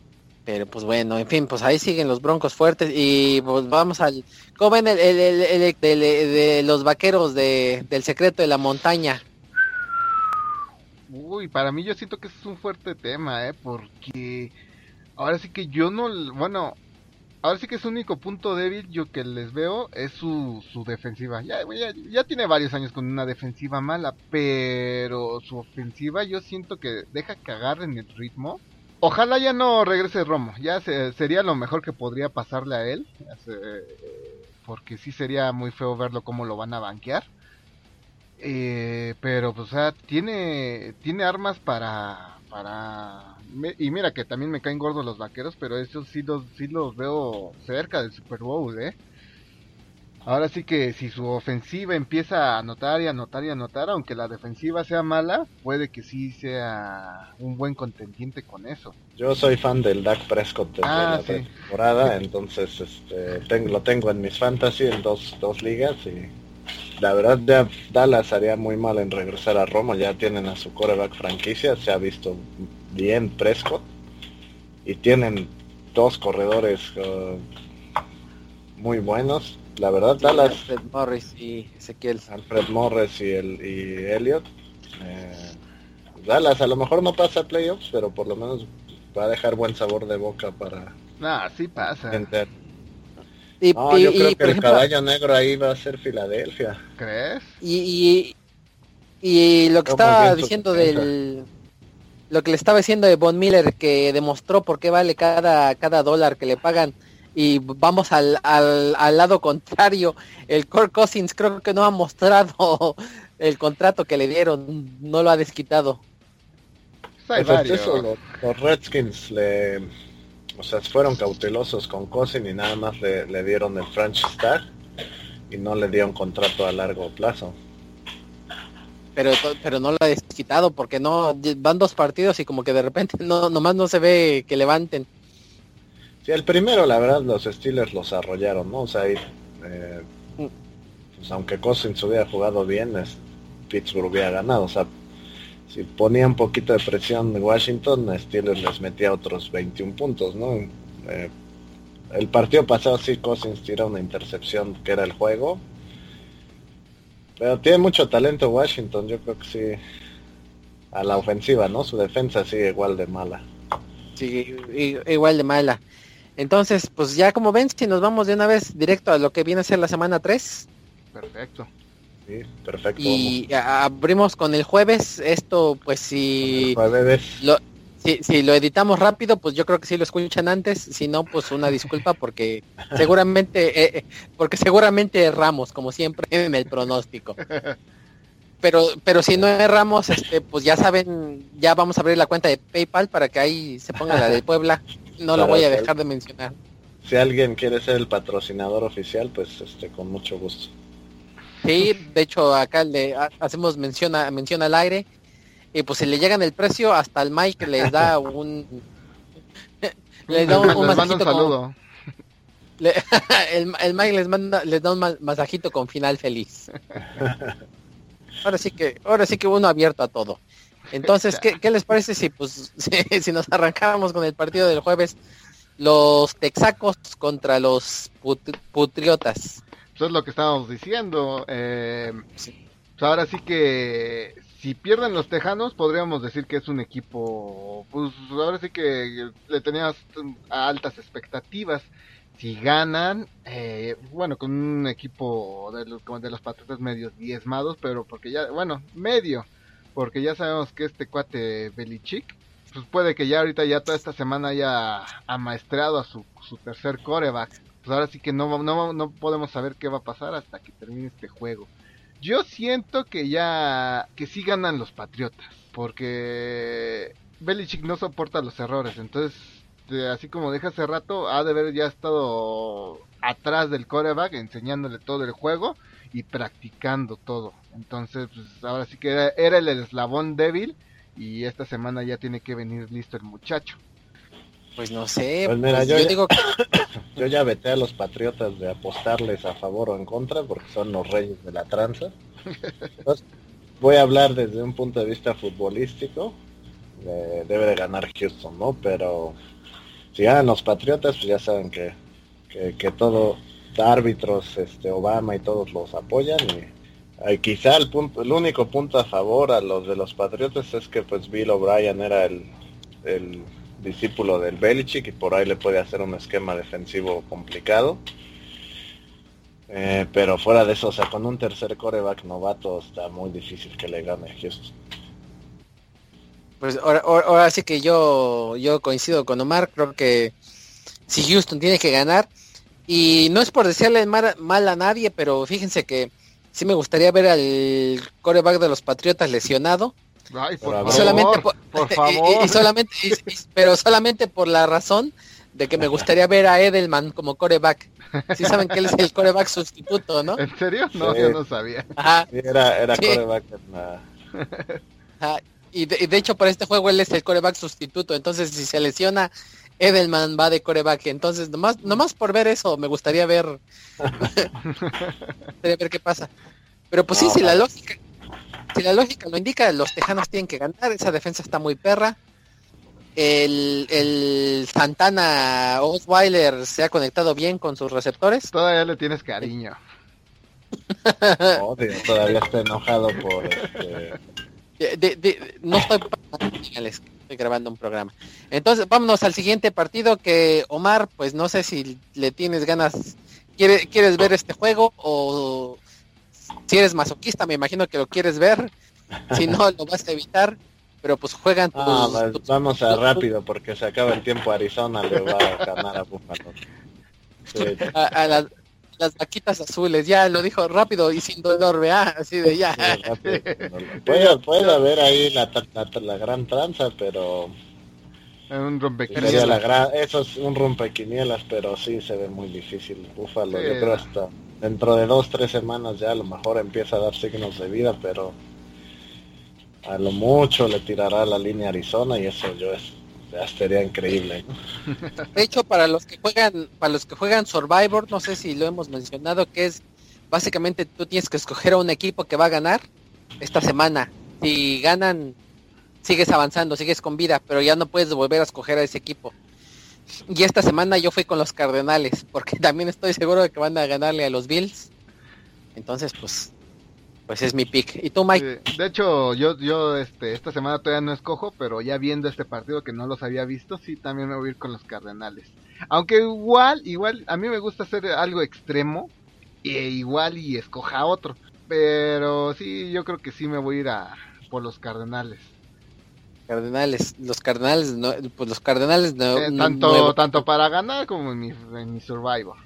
Pero pues bueno, en fin, pues ahí siguen los broncos fuertes y pues vamos al... ¿Cómo ven el, de los vaqueros de, del secreto de la montaña? Uy, para mí yo siento que es un fuerte tema, ¿eh? Porque ahora sí que yo no... Bueno, ahora sí que es único punto débil yo que les veo es su, su defensiva. Ya, ya, ya, tiene varios años con una defensiva mala, pero su ofensiva yo siento que deja que agarren el ritmo. Ojalá ya no regrese Romo, ya sería lo mejor que podría pasarle a él, porque sí sería muy feo verlo cómo lo van a banquear. Eh, pero, pues, o sea, tiene, tiene armas para, para y mira que también me caen gordos los vaqueros, pero esos sí los, sí los veo cerca del Super Bowl, ¿eh? Ahora sí que si su ofensiva empieza a anotar y anotar y anotar, aunque la defensiva sea mala, puede que sí sea un buen contendiente con eso. Yo soy fan del Dak Prescott desde ah, la temporada, entonces este, lo tengo en mis fantasy en dos, dos ligas y la verdad ya Dallas haría muy mal en regresar a Roma, ya tienen a su coreback franquicia, se ha visto bien Prescott y tienen dos corredores uh, muy buenos. La verdad Dallas... Alfred Morris y Ezequiel. Alfred Morris y, el, y Elliot. Eh, Dallas a lo mejor no pasa a playoffs, pero por lo menos va a dejar buen sabor de boca para... Ah, sí pasa. Y, yo creo que el caballo negro ahí va a ser Filadelfia. ¿Crees? Y, y, lo que estaba diciendo del... Lo que le estaba diciendo de Von Miller, que demostró por qué vale cada, cada dólar que le pagan. Y vamos al, al, al lado contrario. El Core Cousins creo que no ha mostrado el contrato que le dieron. No lo ha desquitado. Pues los Redskins le o sea, fueron cautelosos con Cosin y nada más le, dieron el franchise tag y no le dieron contrato a largo plazo. Pero, pero no lo ha desquitado porque no van dos partidos y como que de repente no nomás no se ve que levanten. Sí, el primero la verdad los Steelers los arrollaron, ¿no? O sea, eh, mm. pues, aunque Cousins hubiera jugado bien, Pittsburgh hubiera ganado. O sea, si ponía un poquito de presión de Washington, Steelers les metía otros 21 puntos, ¿no? Eh, el partido pasado sí Cousins tiró una intercepción que era el juego. Pero tiene mucho talento Washington, yo creo que sí. A la ofensiva, ¿no? Su defensa sigue igual de mala. Sí, igual de mala. Entonces, pues ya como ven, si nos vamos de una vez directo a lo que viene a ser la semana 3. Perfecto perfecto. Y abrimos con el jueves. Esto, pues si lo, si, lo editamos rápido, pues yo creo que si lo escuchan antes. Si no, pues una disculpa porque seguramente, eh, eh, porque seguramente erramos, como siempre, en el pronóstico. Pero, pero si no erramos, este, pues ya saben, ya vamos a abrir la cuenta de PayPal para que ahí se ponga la de Puebla. No lo voy a dejar de mencionar. Si alguien quiere ser el patrocinador oficial, pues este, con mucho gusto. Sí, de hecho acá le hacemos mención, a, mención al aire y pues si le llegan el precio hasta el Mike les da un les da un, masajito saludo. el, el, Mike les manda les da un masajito con final feliz. Ahora sí que ahora sí que uno abierto a todo. Entonces, ¿qué, qué les parece si pues si, si, nos arrancáramos con el partido del jueves los texacos contra los putriotas? Eso es lo que estábamos diciendo. Eh, pues ahora sí que si pierden los Tejanos, podríamos decir que es un equipo, pues ahora sí que le tenías altas expectativas. Si ganan, eh, bueno, con un equipo de los, de los Patriotas medios diezmados, pero porque ya, bueno, medio, porque ya sabemos que este cuate Belichick, pues puede que ya ahorita, ya toda esta semana haya amaestrado a su, su tercer coreback. Pues ahora sí que no, no, no podemos saber qué va a pasar hasta que termine este juego. Yo siento que ya, que sí ganan los Patriotas, porque Belichick no soporta los errores, entonces, así como deja hace rato, ha de haber ya estado atrás del coreback, enseñándole todo el juego y practicando todo. Entonces, pues ahora sí que era, el eslabón débil y esta semana ya tiene que venir listo el muchacho. Pues no sé. Pues mira, pues yo, digo que... yo ya vete a los patriotas de apostarles a favor o en contra porque son los reyes de la tranza. voy a hablar desde un punto de vista futbolístico. debe de ganar Houston, ¿no? Pero si ganan los patriotas, pues ya saben que, que, todo, árbitros, este, Obama y todos los apoyan y quizá el punto, el único punto a favor a los de los Patriotas es que pues Bill O'Brien era el, el discípulo del Belichick y por ahí le puede hacer un esquema defensivo complicado. Eh, pero fuera de eso, o sea, con un tercer coreback novato está muy difícil que le gane Houston. Pues ahora, sí que yo, yo coincido con Omar, creo que si Houston tiene que ganar, y no es por decirle mal, mal a nadie, pero fíjense que sí me gustaría ver al coreback de los Patriotas lesionado solamente por, favor. Y, solamente, pero solamente por la razón de que me gustaría ver a Edelman como coreback. Si saben que él es el coreback sustituto, ¿no? ¿En serio? No, yo no sabía. era, era coreback Y, de, hecho para este juego él es el coreback sustituto. Entonces si se lesiona, Edelman va de coreback. Entonces nomás, nomás por ver eso me gustaría ver, ver qué pasa. Pero pues sí, si la lógica, si la lógica lo indica, los tejanos tienen que ganar, esa defensa está muy perra. El, el Santana Osweiler se ha conectado bien con sus receptores. Todavía le tienes cariño. todavía está enojado por este... no estoy estoy grabando un programa. Entonces, vámonos al siguiente partido que Omar, pues no sé si le tienes ganas, quiere, quieres ver este juego o si eres masoquista, me imagino que lo quieres ver. Si no, lo vas a evitar. Pero pues juegan ah, Vamos a rápido porque se acaba el tiempo. Arizona le va a ganar a Buffalo. A, las vaquitas azules, ya lo dijo rápido y sin dolor, vea, así de ya. puede, haber ahí la, la, gran tranza, pero un rompequinielas. eso es un rompequinielas, pero sí se ve muy difícil. Búfalo, yo creo hasta dentro de dos, tres semanas ya a lo mejor empieza a dar signos de vida, pero a lo mucho le tirará la línea Arizona y eso yo es, sería increíble. De hecho, para los que juegan, para los que juegan Survivor, no sé si lo hemos mencionado, que es básicamente tú tienes que escoger a un equipo que va a ganar esta semana. Si ganan, sigues avanzando, sigues con vida, pero ya no puedes volver a escoger a ese equipo. Y esta semana yo fui con los Cardenales, porque también estoy seguro de que van a ganarle a los Bills. Entonces, pues, pues es mi pick. ¿Y tú, Mike? de hecho, yo, yo, este, esta semana todavía no escojo, pero ya viendo este partido que no los había visto, sí, también me voy a ir con los Cardenales. Aunque igual, igual, a mí me gusta hacer algo extremo, e igual y escoja otro. Pero sí, yo creo que sí me voy a ir a, por los Cardenales. Cardenales, los Cardenales, no, pues los Cardenales no, eh, tanto, tanto para ganar como en mi, en mi Survivor.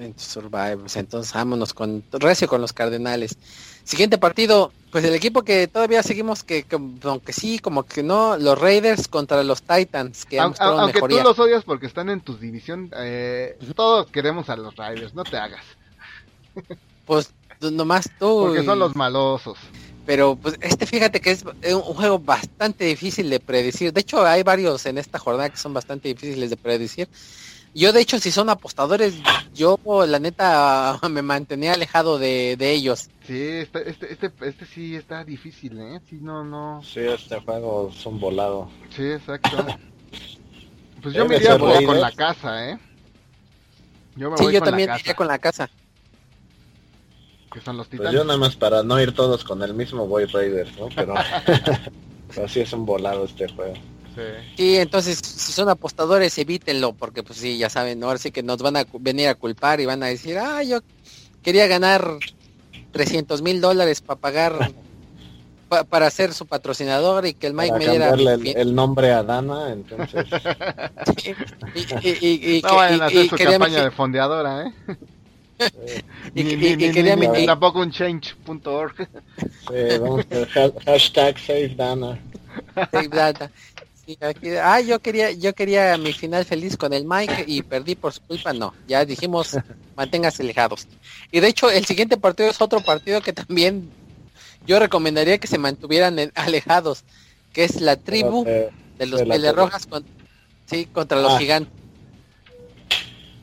En Survivor, pues entonces vámonos con recio con los Cardenales. Siguiente partido, pues el equipo que todavía seguimos que, aunque sí, como que no, los Raiders contra los Titans, que aunque, aunque tú los odias porque están en tu división, eh, todos queremos a los Raiders, no te hagas. Pues nomás tú. Porque son los malosos. Pero pues este fíjate que es un juego bastante difícil de predecir. De hecho hay varios en esta jornada que son bastante difíciles de predecir. Yo de hecho si son apostadores, yo la neta me mantenía alejado de, ellos. Sí, este, este, este, este, sí está difícil, ¿eh? Sí, no, no. Sí, este juego es un volado. Sí, exacto. pues yo me iría con la casa, ¿eh? Yo me sí, yo también iría con la casa que son los pues yo nada más para no ir todos con el mismo voy Raiders, ¿no? Pero así es un volado este juego. Sí. entonces si son apostadores evítenlo porque pues sí, ya saben, ahora sí que nos van a venir a culpar y van a decir, ah, yo quería ganar 300 mil dólares para pagar para ser su patrocinador y que el Mike me diera el, nombre a Dana entonces y, y, no vayan a hacer su campaña de fondeadora eh y, quería tampoco un change.org. hashtag save Dana. Ah, yo quería, yo quería mi final feliz con el Mike y perdí por su culpa. No, ya dijimos, manténgase alejados. Y de hecho, el siguiente partido es otro partido que también yo recomendaría que se mantuvieran alejados, que es la tribu de los Rojas con, Sí, contra los ah. gigantes.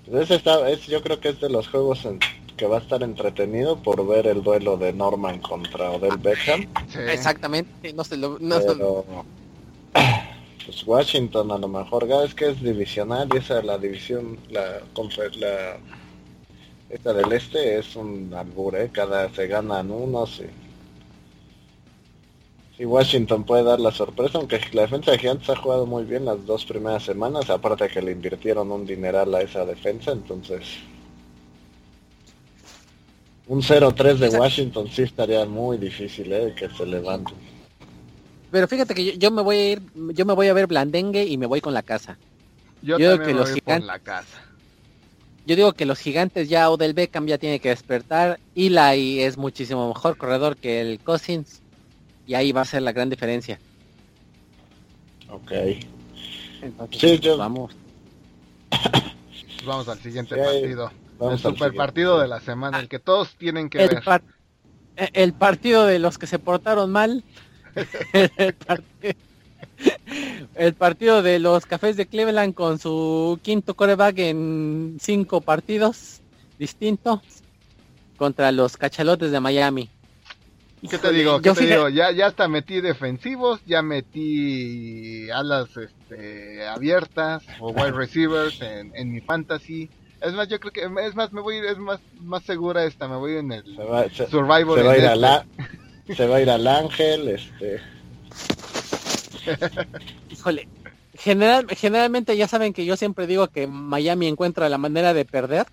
Ese está, es, yo creo que es de los juegos en, que va a estar entretenido por ver el duelo de Norman contra Odell Beckham. Exactamente, no se lo... pues Washington a lo mejor, es que es divisional y esa la división, la, la esta del este es un albur, ¿eh? cada se ganan unos y... Washington puede dar la sorpresa, aunque la defensa de Gigantes ha jugado muy bien las dos primeras semanas, aparte que le invirtieron un dineral a esa defensa, entonces un 0-3 de Washington sí estaría muy difícil ¿eh? que se levante. Pero fíjate que yo, me voy a ir, yo me voy a ver Blandengue y me voy con la casa. Yo, digo que los gigantes, la casa. Yo digo que los gigantes ya Odell Beckham ya tiene que despertar. Eli es muchísimo mejor corredor que el Cousins. Y ahí va a ser la gran diferencia. Ok. sí, pues, vamos. vamos al siguiente partido el super partido de la semana, el que todos tienen que ver. E, el partido de los que se portaron mal. el, partido, de los cafés de Cleveland con su quinto coreback en cinco partidos distintos contra los cachalotes de Miami. ¿Qué te digo? ¿Qué te digo? Ya, ya hasta metí defensivos, ya metí alas este, abiertas o wide receivers en, en mi fantasy es más, yo creo que es más, me voy a ir, es más, más segura esta, me voy en el se va, Survivor. Se va, a ir a la, se va a ir al Ángel, este. Híjole, general, generalmente ya saben que yo siempre digo que Miami encuentra la manera de perder,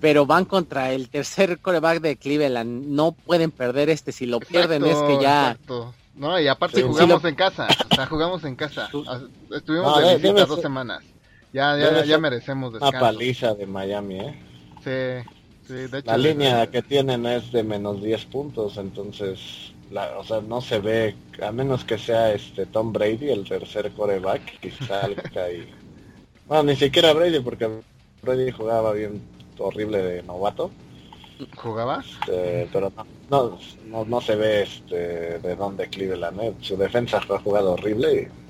pero van contra el tercer coreback de Cleveland, no pueden perder este, si lo pierden es que ya... Exacto. No, y aparte jugamos en casa, o sea, jugamos en casa. Estuvimos de visita dos semanas. Ya, ya, ya merecemos descanso. Una paliza de Miami, ¿eh? Sí, sí de hecho. La línea que tienen es de menos 10 puntos, entonces, la, o sea, no se ve, a menos que sea este Tom Brady, el tercer coreback, y... Bueno, ni siquiera Brady, porque Brady jugaba bien horrible de novato. ¿Jugaba? Este, pero no, no, no, se ve este de dónde Cleveland, ¿eh? Su defensa ha jugado horrible y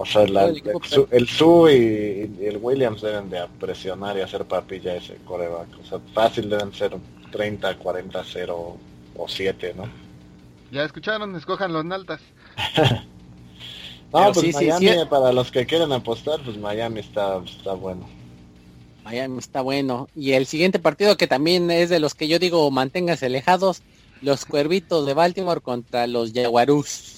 o sea, el, Su, y, el Williams deben de presionar y hacer papilla ese coreback. O sea, fácil deben ser 30, 40, 0 o 7, ¿no? Ya escucharon, escojan los altas. no, pues Miami, para los que quieren apostar, pues Miami está, está bueno. Miami está bueno. Y el siguiente partido que también es de los que yo digo manténganse alejados, los Cuervitos de Baltimore contra los Jaguarus.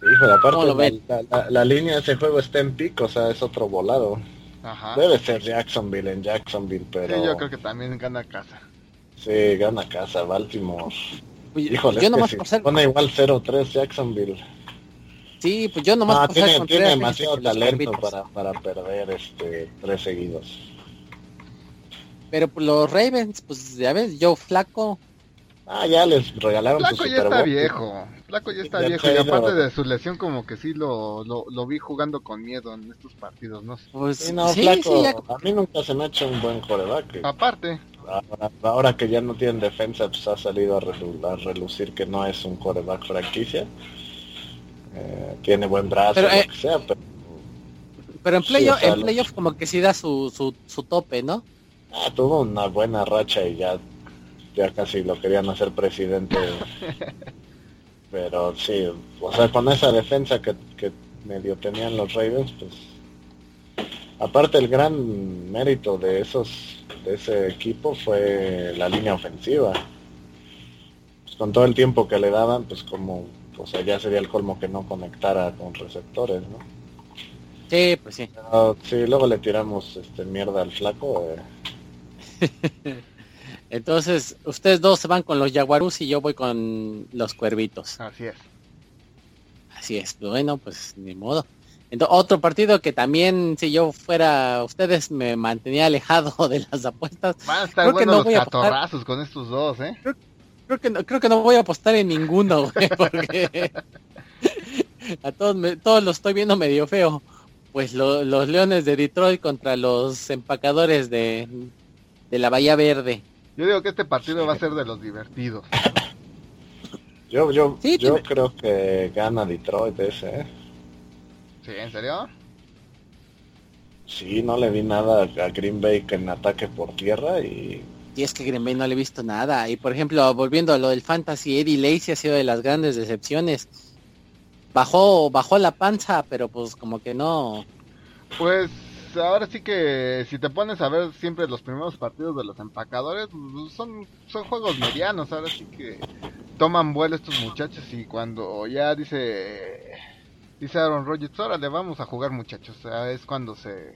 Híjole, aparte la, línea de ese juego está en pico, o sea, es otro volado. Debe ser Jacksonville en Jacksonville, pero... Sí, yo creo que también gana casa. Sí, gana casa, Baltimore. Híjole, yo nomás si pone igual 0-3 Jacksonville. Sí, pues yo nomás no, tiene, tiene demasiado talento para, para perder este tres seguidos. Pero pues, los Ravens, pues ya ves, yo flaco. Ah, ya les regalaron Flaco ya está viejo. Flaco ya está viejo. Y aparte de su lesión, como que sí lo, lo, vi jugando con miedo en estos partidos, ¿no? Pues no, Flaco, a mí nunca se me ha hecho un buen coreback. Aparte. Ahora, que ya no tienen defensa, pues ha salido a, relucir que no es un coreback franquicia. Eh, tiene buen brazo, pero, lo eh, que sea, pero... Pero en playoff, en playoff como que sí da su, su, su tope, ¿no? Ah, tuvo una buena racha y ya ya casi lo querían hacer presidente. Pero sí, o sea, con esa defensa que, que medio tenían los Ravens, pues aparte el gran mérito de esos de ese equipo fue la línea ofensiva. Pues con todo el tiempo que le daban, pues como, o sea, ya sería el colmo que no conectara con receptores, ¿no? Sí, pues sí. sí, luego le tiramos este mierda al flaco. Eh. Entonces, ustedes dos se van con los Jaguarus y yo voy con los Cuervitos. Así es. Así es. Bueno, pues ni modo. Entonces, otro partido que también, si yo fuera ustedes, me mantenía alejado de las apuestas. Van a estar creo buenos que no los catorrazos con estos dos, ¿eh? Creo, que no, creo que no voy a apostar en ninguno, güey, porque a todos, me, todos los estoy viendo medio feo. Pues los Leones de Detroit contra los empacadores de, de la Bahía Verde. Yo digo que este partido va a ser de los divertidos. Yo, yo, yo creo que gana Detroit ese. ¿eh? Sí, ¿en serio? Sí, no le vi nada a Green Bay en ataque por tierra y... Y es que Green Bay no le he visto nada. Y por ejemplo, volviendo a lo del Fantasy, Eddie Lacy ha sido de las grandes decepciones. Bajó, bajó la panza, pero pues como que no. Pues ahora sí que si te pones a ver siempre los primeros partidos de los empacadores, pues, son, son juegos medianos, ahora sí que toman vuelo estos muchachos y cuando ya dice dice Aaron Rodgers, ahora le vamos a jugar muchachos, o sea, es cuando se,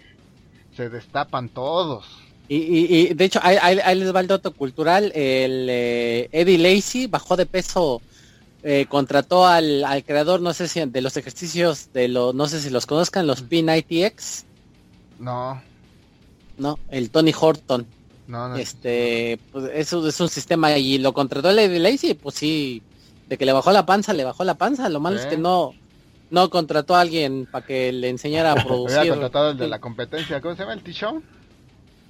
se destapan todos. Y, y, de hecho, ahí, les va el dato cultural, el eh, Eddie Lacey bajó de peso, eh, contrató al, al, creador, no sé si de los ejercicios de los, no sé si los conozcan, los P90X. No. No, el Tony Horton. No, no. Este, pues eso es un sistema y lo contrató el Lacey, pues sí, de que le bajó la panza, le bajó la panza, lo malo es que no no contrató a alguien para que le enseñara a producir. Había contratado el de la competencia, ¿cómo se llama? ¿El T-Show?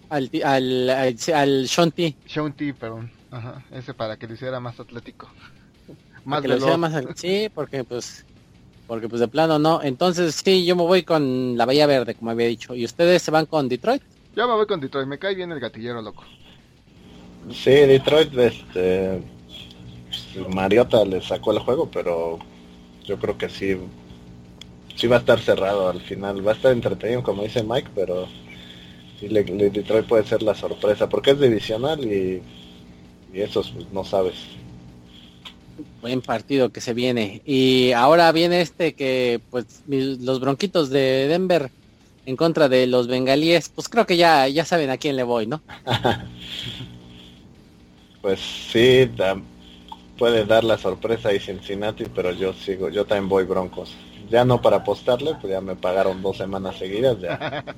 Al, al, al, al Sean T. Sean T, perdón. Ajá, ese para que lo hiciera más atlético. Más que lo hiciera más Sí, porque pues porque pues de plano no. Entonces sí, yo me voy con la Bahía Verde, como había dicho. ¿Y ustedes se van con Detroit? Yo me voy con Detroit, me cae bien el gatillero loco. Sí, Detroit, este... Mariota le sacó el juego, pero yo creo que sí sí va a estar cerrado al final. Va a estar entretenido, como dice Mike, pero sí, le, Detroit puede ser la sorpresa, porque es divisional y, y eso pues, no sabes. Buen partido que se viene. Y ahora viene este que, pues, los bronquitos de Denver en contra de los bengalíes, pues creo que ya, ya saben a quién le voy, ¿no? pues sí, puede dar la sorpresa ahí Cincinnati, pero yo sigo, yo también voy Broncos ya no para apostarle, pues ya me pagaron dos semanas seguidas ya.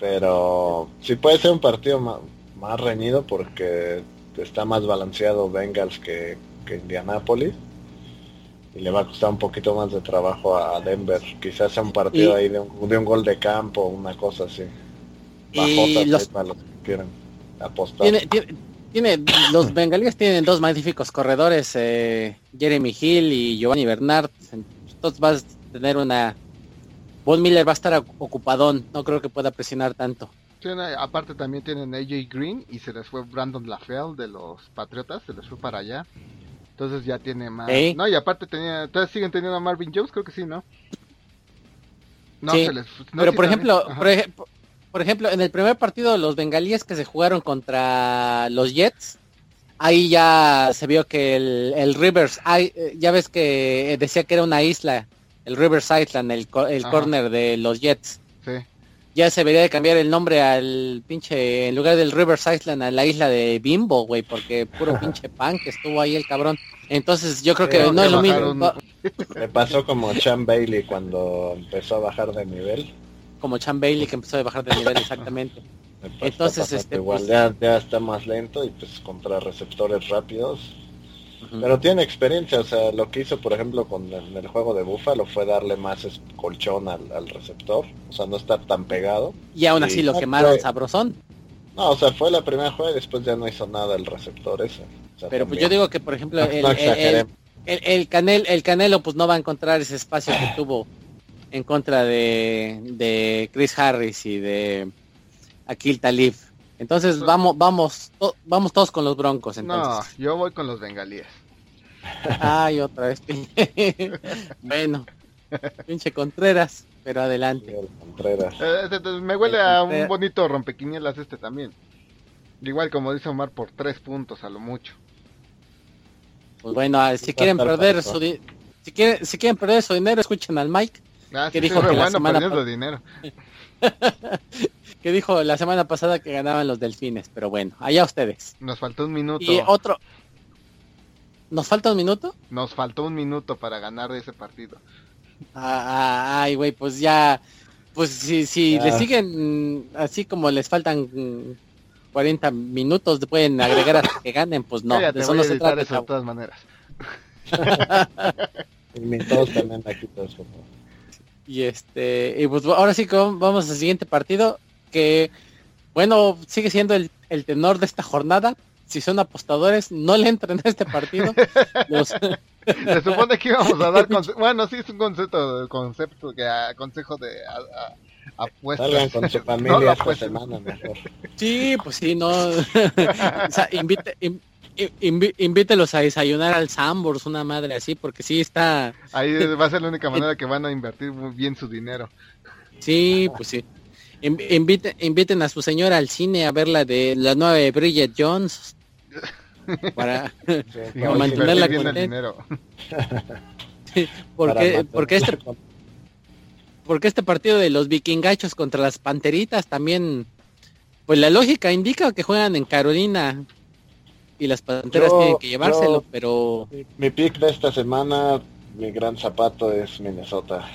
Pero sí puede ser un partido más, reñido porque está más balanceado Bengals que, que Indianapolis y le va a costar un poquito más de trabajo a Denver. Quizás sea un partido ahí de un, de un, gol de campo, una cosa así. Y los... apostar. Tiene, los bengalíes tienen dos magníficos corredores, eh, Jeremy Hill y Giovanni Bernard entonces vas a tener una... Von Miller va a estar ocupadón, no creo que pueda presionar tanto. Aparte también tienen AJ Green y se les fue Brandon LaFell de los Patriotas, se les fue para allá. Entonces ya tiene más. No, y aparte tenía, entonces siguen teniendo a Marvin Jones, creo que sí, ¿no? No, se les, pero por ejemplo, por ejemplo, en el primer partido los bengalíes que se jugaron contra los Jets, ahí ya se vio que el, el Rivers, eh, ya ves que decía que era una isla, el Rivers Island, el, el corner de los Jets. Ya se debería de cambiar el nombre al pinche, en lugar del Rivers Island, a la isla de Bimbo, güey, porque puro pinche pan que estuvo ahí el cabrón. Entonces yo creo que no es lo mismo. Me pasó como Chan Bailey cuando empezó a bajar de nivel. Como Chan Bailey que empezó a bajar de nivel, exactamente. Entonces, este, igual pues, ya, ya, está más lento y pues contra receptores rápidos. Pero tiene experiencia, o sea, lo que hizo, por ejemplo, con el, juego de Búfalo fue darle más colchón al, receptor, o sea, no estar tan pegado. Y aún así lo quemaron sabrosón. No, o sea, fue la primera juega y después ya no hizo nada el receptor ese. Pero pues yo digo que, por ejemplo, el, el, el, canel, el Canelo pues no va a encontrar ese espacio que tuvo en contra de, de Chris Harris y de Akil Talib. Entonces vamos, vamos, vamos todos con los Broncos. Entonces. No, yo voy con los bengalíes. Ay, otra vez. bueno, pinche Contreras, pero adelante. Contreras. Eh, este, me huele a un bonito rompequinielas este también. Igual como dice Omar por tres puntos a lo mucho. Pues bueno, ah, si quieren perder su si quieren, si quieren perder su dinero, escuchen al Mike. Ah, que dijo que la semana dinero. que dijo la semana pasada que ganaban los delfines, pero bueno, allá ustedes. Nos faltó un minuto. Y otro. ¿Nos falta un minuto? Nos faltó un minuto para ganar ese partido. Ah, ah, ay, güey, pues ya. Pues si, si le siguen así como les faltan 40 minutos, pueden agregar hasta que ganen, pues no. de eso no se trata. de todas maneras. y todos también aquí todos, y este, y pues ahora sí que vamos al siguiente partido, que bueno, sigue siendo el, tenor de esta jornada. Si son apostadores, no le entren a este partido. Se supone que íbamos a dar bueno, sí es un concepto, concepto que a, consejo de apuestas. Salgan con su familia esta semana mejor. Sí, pues sí, no. o sea, invite, invítelos a desayunar al Sambors, una madre así, porque sí está... Ahí va a ser la única manera que van a invertir muy bien su dinero. Sí, pues sí. Inviten, inviten a su señora al cine a ver la de la nueva de Bridget Jones para, mantenerla con dinero. porque, porque este porque este partido de los vikingachos contra las panteritas también pues la lógica indica que juegan en Carolina y las panteras tienen que llevárselo, pero... Mi, pick de esta semana, mi gran zapato es Minnesota.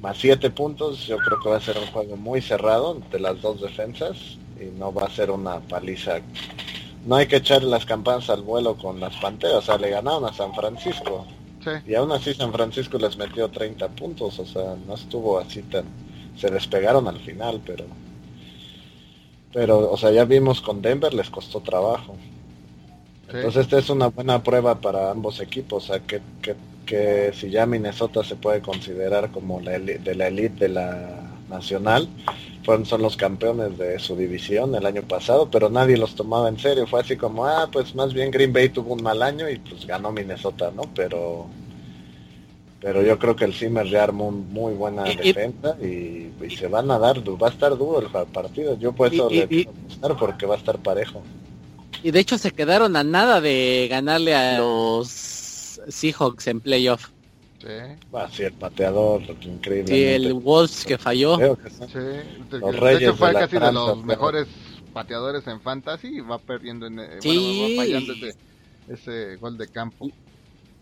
Más siete puntos, yo creo que va a ser un juego muy cerrado entre las dos defensas y no va a ser una paliza. No hay que echar las campanas al vuelo con las panteras, o sea, le ganaron a San Francisco. Y aún así San Francisco les metió 30 puntos, o sea, no estuvo así tan... Se despegaron al final, pero... Pero, o sea, ya vimos con Denver les costó trabajo. Entonces esta es una buena prueba para ambos equipos, o sea, que, que, si ya Minnesota se puede considerar como la de la elite de la nacional, fueron, son los campeones de su división el año pasado, pero nadie los tomaba en serio, fue así como, ah, pues más bien Green Bay tuvo un mal año y pues ganó Minnesota, ¿no? Pero pero yo creo que el Zimmer ya armó un muy buena defensa y, se van a dar, va a estar duro el partido, yo por eso le voy a porque va a estar parejo. Y de hecho se quedaron a nada de ganarle a los Seahawks en playoff. Sí. Va, sí, el pateador, increíble. Sí, el Wolves que falló. sí, los de hecho fue casi de los mejores pateadores en fantasy y va perdiendo en sí. va fallando ese, gol de campo.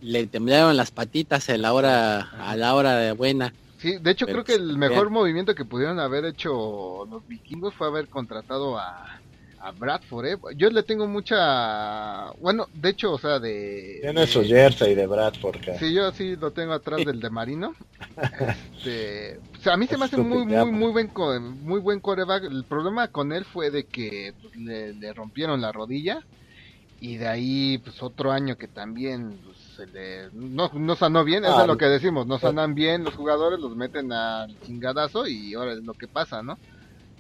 Le temblaron las patitas a la hora a la hora de buena. Sí, de hecho creo que el mejor movimiento que pudieron haber hecho los vikingos fue haber contratado a a Bradford, ¿eh? Yo le tengo mucha... Bueno, de hecho, o sea, de... Tiene su jersey de Bradford. Sí, yo sí lo tengo atrás del de Marino. este, o sea, a mí se me hace muy, muy, muy buen, muy buen coreback. El problema con él fue de que pues, le, rompieron la rodilla. Y de ahí, pues otro año que también pues, se le... No, no sanó bien, eso es ah, lo que decimos. No sanan bien los jugadores, los meten al chingadazo y ahora es lo que pasa, ¿no?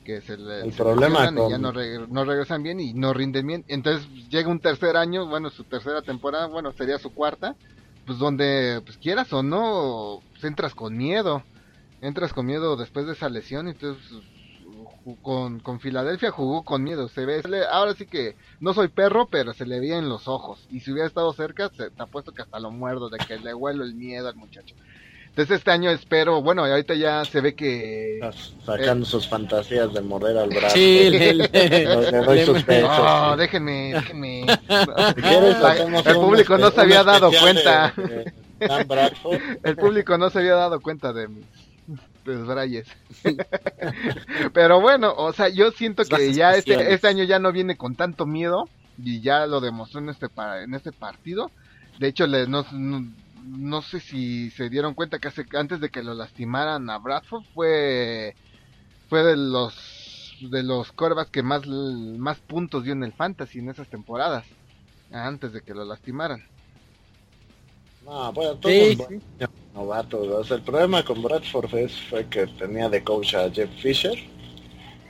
Que se, le, el problema y ya no, no, regresan bien y no rinden bien. Entonces llega un tercer año, bueno, su tercera temporada, bueno, sería su cuarta, pues donde, pues quieras o no, pues, entras con miedo. Entras con miedo después de esa lesión, entonces con, con Filadelfia jugó con miedo. Se ve, ahora sí que no soy perro, pero se le veía en los ojos. Y si hubiera estado cerca, se, te apuesto que hasta lo muerdo, de que le huelo el miedo al muchacho. Entonces este año espero, bueno, ahorita ya se ve que... Sacando eh, sus fantasías de morder al brazo. Sí, le, doy sus No, déjenme, déjenme. el público no se había dado cuenta. el público no se había dado cuenta de mis desbrayes. Pero bueno, o sea, yo siento que ya este, este año ya no viene con tanto miedo y ya lo demostró en este, en este partido. De hecho, le, no no sé si se dieron cuenta que hace, antes de que lo lastimaran a Bradford fue fue de los de los corebacks que más más puntos dio en el fantasy en esas temporadas antes de que lo lastimaran. No, bueno, todo sí, el problema con Bradford fue que tenía de coach a Jeff Fisher,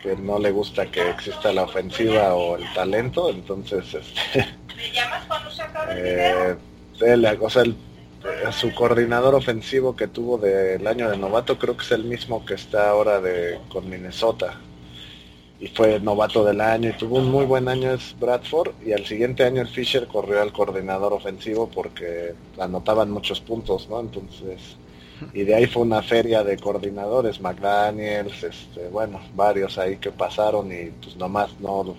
que no le gusta que exista la ofensiva o el talento, entonces este, ¿Me llamas cuando se acabe el video? o sea, el eh, su coordinador ofensivo que tuvo del año de novato creo que es el mismo que está ahora de con Minnesota. Y fue novato del año y tuvo un muy buen año es Bradford. Y al siguiente año el Fisher corrió al coordinador ofensivo porque anotaban muchos puntos no entonces y de ahí fue una feria de coordinadores McDaniels este bueno varios ahí que pasaron y pues nomás no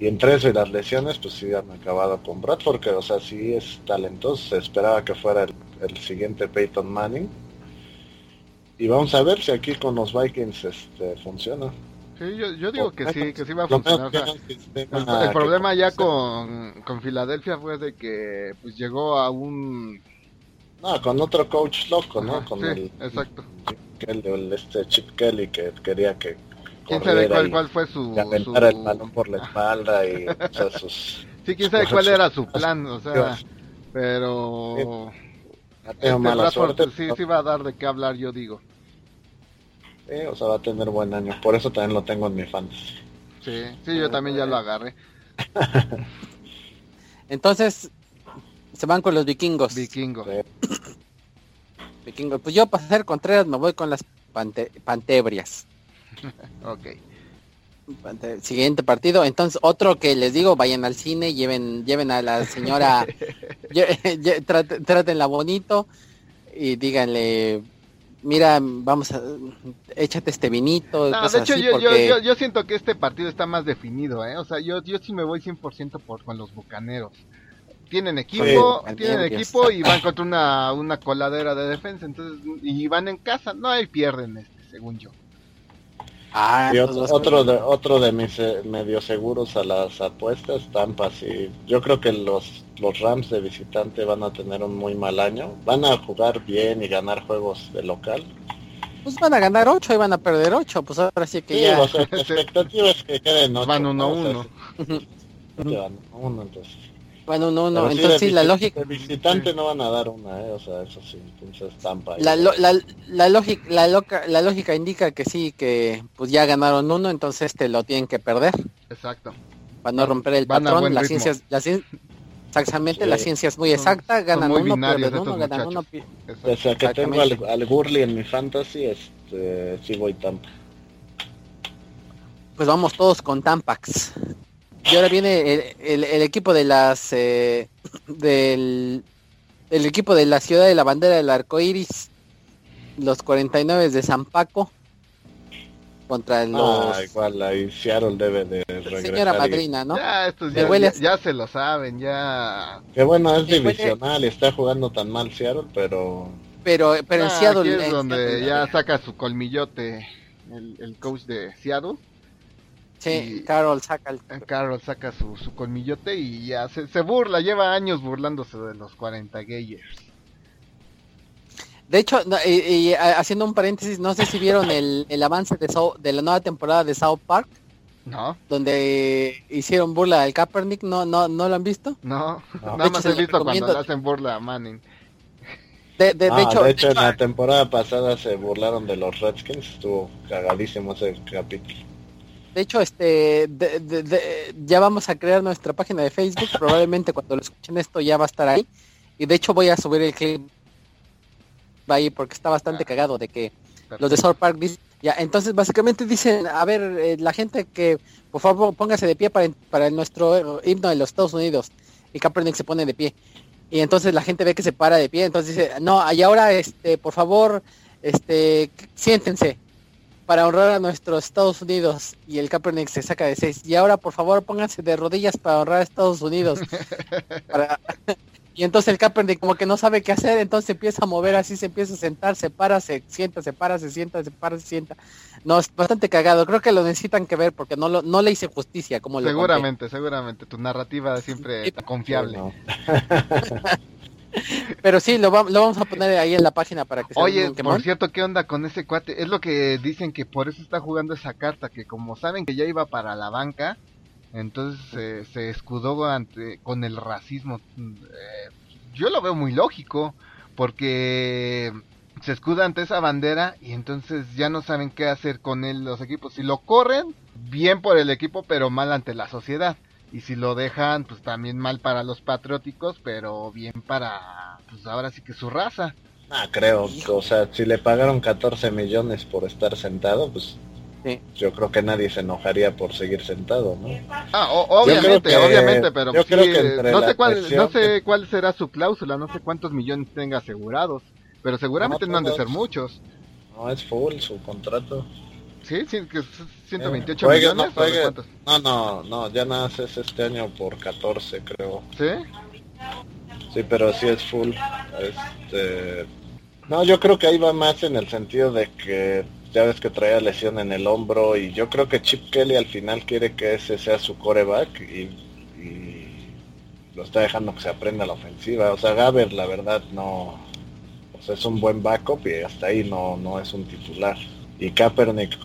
y entre eso y las lesiones, pues sí han acabado con Bradford, que o sea, sí es talentoso, se esperaba que fuera el, siguiente Peyton Manning. Y vamos a ver si aquí con los Vikings este, funciona. Sí, yo, digo que sí, que sí va a funcionar. el, problema ya con, con Filadelfia fue de que pues llegó a un... No, con otro coach loco, ¿no? con el, exacto. el, este Chip Kelly que quería que ¿Quién sabe cuál, cuál fue su, su... el balón por la espalda y o sea, sus... Sí, quién sabe cuál era su plan, o sea... Pero... Este mala suerte, sí, sí va a dar de qué hablar, yo digo. Sí, o sea, va a tener buen año. Por eso también lo tengo en mi fantasy. Sí, sí, yo también ya lo agarré. Entonces, se van con los vikingos. Vikingos. vikingos. Pues yo para hacer Contreras me voy con las pantebrias. ok. Siguiente partido. Entonces, otro que les digo, vayan al cine, lleven, lleven a la señora, trátenla bonito y díganle, mira, vamos a, échate este vinito. de hecho, yo, yo, siento que este partido está más definido, ¿eh? O sea, yo, yo sí me voy 100% por, con los bucaneros. Tienen equipo, tienen equipo y van contra una, una coladera de defensa, entonces, y van en casa, no hay pierden este, según yo. Ah, otro, de, otro de mis eh, medio seguros a las apuestas, Tampa, sí. Yo creo que los, los Rams de visitante van a tener un muy mal año. Van a jugar bien y ganar juegos de local. Pues van a ganar 8 y van a perder 8, pues ahora sí que ya... la expectativa es que queden 8. Van 1-1. Van 1 entonces. Bueno, no, no, entonces sí, la lógica... El visitante no van a dar una, ¿eh? o sea, eso sí, entonces estampa. La, la, la, lógica, la, loca, la lógica indica que sí, que pues ya ganaron uno, entonces te lo tienen que perder. Exacto. Para no romper el patrón, la ciencia, la exactamente, la ciencia es muy exacta, ganan uno, pierden uno, ganan uno, O sea, que tengo al, al Gurley en mi fantasy, este, sí voy Tampa. Pues vamos todos con Tampax. Y ahora viene el, el, equipo de las eh, del el equipo de la ciudad de la bandera del arco iris, los 49 de San Paco contra ah, los. Ah, igual ahí Seattle debe de regresar. Señora madrina, ¿no? Ya, estos ya, ya, se lo saben, ya. Que bueno, es divisional está jugando tan mal Seattle, pero. Pero, pero en ah, Seattle. es donde ya saca su colmillote el, el coach de Seattle Sí, Carol saca el... Carol saca su, su colmillote y ya se, se, burla, lleva años burlándose de los 40 Gayers. De hecho, y, haciendo un paréntesis, no sé si vieron el, el avance de, de la nueva temporada de South Park. No. Donde hicieron burla al Kaepernick, ¿no, no, ¿no lo han visto? No, nada más he visto cuando le hacen burla a Manning. De, de, ah, hecho, de hecho, en la temporada pasada se burlaron de los Redskins, estuvo cagadísimo ese capítulo. De hecho, este, ya vamos a crear nuestra página de Facebook. Probablemente cuando lo escuchen esto ya va a estar ahí. Y de hecho voy a subir el clip ahí porque está bastante cagado de que los de South Park ya, entonces básicamente dicen, a ver, eh, la gente que por favor póngase de pie para, para nuestro himno de los Estados Unidos. Y Kaepernick se pone de pie. Y entonces la gente ve que se para de pie, entonces dice, no, y ahora, este, por favor, este, siéntense para honrar a nuestros Estados Unidos y el Kaepernick se saca de seis. Y ahora por favor pónganse de rodillas para honrar a Estados Unidos. y entonces el Kaepernick como que no sabe qué hacer, entonces empieza a mover así, se empieza a sentar, se para, se sienta, se para, se sienta, se para, se sienta. No, es bastante cagado. Creo que lo necesitan que ver porque no lo, no le hice justicia como Seguramente, seguramente. Tu narrativa siempre confiable. Pero sí, lo, lo, vamos a poner ahí en la página para que se Oye, por cierto, ¿qué onda con ese cuate? Es lo que dicen que por eso está jugando esa carta, que como saben que ya iba para la banca, entonces se escudó ante, con el racismo. Eh, yo lo veo muy lógico, porque se escuda ante esa bandera y entonces ya no saben qué hacer con él los equipos. Si lo corren, bien por el equipo, pero mal ante la sociedad y si lo dejan pues también mal para los patrióticos pero bien para pues ahora sí que su raza. Ah creo o sea si le pagaron 14 millones por estar sentado pues yo creo que nadie se enojaría por seguir sentado no ah obviamente obviamente pero no sé cuál no sé cuál será su cláusula no sé cuántos millones tenga asegurados pero seguramente no, han de ser muchos. No es full su contrato Sí, sí, que 128 millones. No, no, no, ya nada es este año por 14, creo. ¿Sí? Sí, pero sí es full. Este... No, yo creo que ahí va más en el sentido de que ya ves que traía lesión en el hombro y yo creo que Chip Kelly al final quiere que ese sea su coreback y, y lo está dejando que se aprenda la ofensiva. O sea, Gaber la verdad no, o sea, es un buen backup y hasta ahí no, no es un titular. Y Kaepernick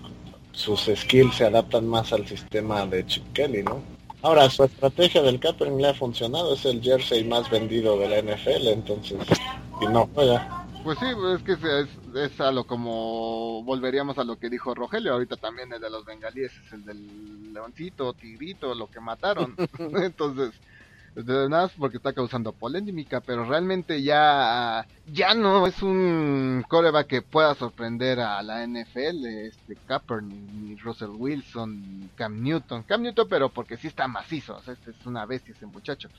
sus skills se adaptan más al sistema de Chip Kelly, ¿no? Ahora, su estrategia del Kaepernick le ha funcionado, es el jersey más vendido de la NFL, entonces, y no juega. Pues sí, es que es, es, a lo como volveríamos a lo que dijo Rogelio, ahorita también el de los bengalíes es el del leoncito, tigrito, lo que mataron. entonces, de nada porque está causando polémica, pero realmente ya, ya no es un coreback que pueda sorprender a la NFL, este Kaepernick, ni Russell Wilson, Cam Newton, Cam Newton, pero porque sí está macizo, este es una bestia ese muchacho.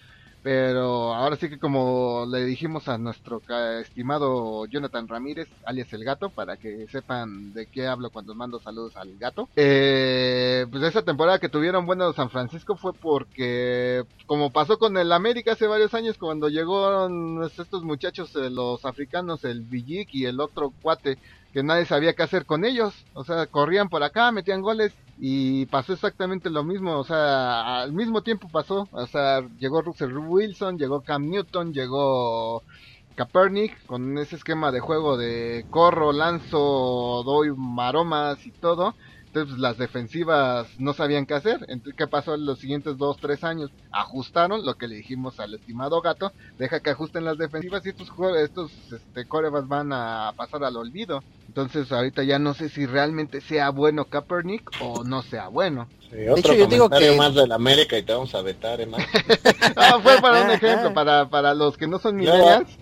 Pero ahora sí que como le dijimos a nuestro estimado Jonathan Ramírez, alias el gato, para que sepan de qué hablo cuando mando saludos al gato. Eh, pues esa temporada que tuvieron buena San Francisco fue porque, como pasó con el América hace varios años, cuando llegaron estos muchachos, eh, los africanos, el Villic y el otro cuate, que nadie sabía qué hacer con ellos. O sea, corrían por acá, metían goles y pasó exactamente lo mismo. O sea, al mismo tiempo pasó. O sea, llegó Russell Wilson, llegó Cam Newton, llegó Kaepernick con ese esquema de juego de corro, lanzo, doy maromas y todo. Entonces pues, las defensivas no sabían qué hacer. Entonces, ¿qué pasó en los siguientes dos, tres años? Ajustaron lo que le dijimos al estimado gato. Deja que ajusten las defensivas y estos, estos este, corebas van a pasar al olvido. Entonces ahorita ya no sé si realmente sea bueno Kaepernick o no sea bueno. Sí, otro hecho, yo digo que... más del América y te vamos a vetar, ¿eh, no, fue para un ejemplo, para, para los que no son millennials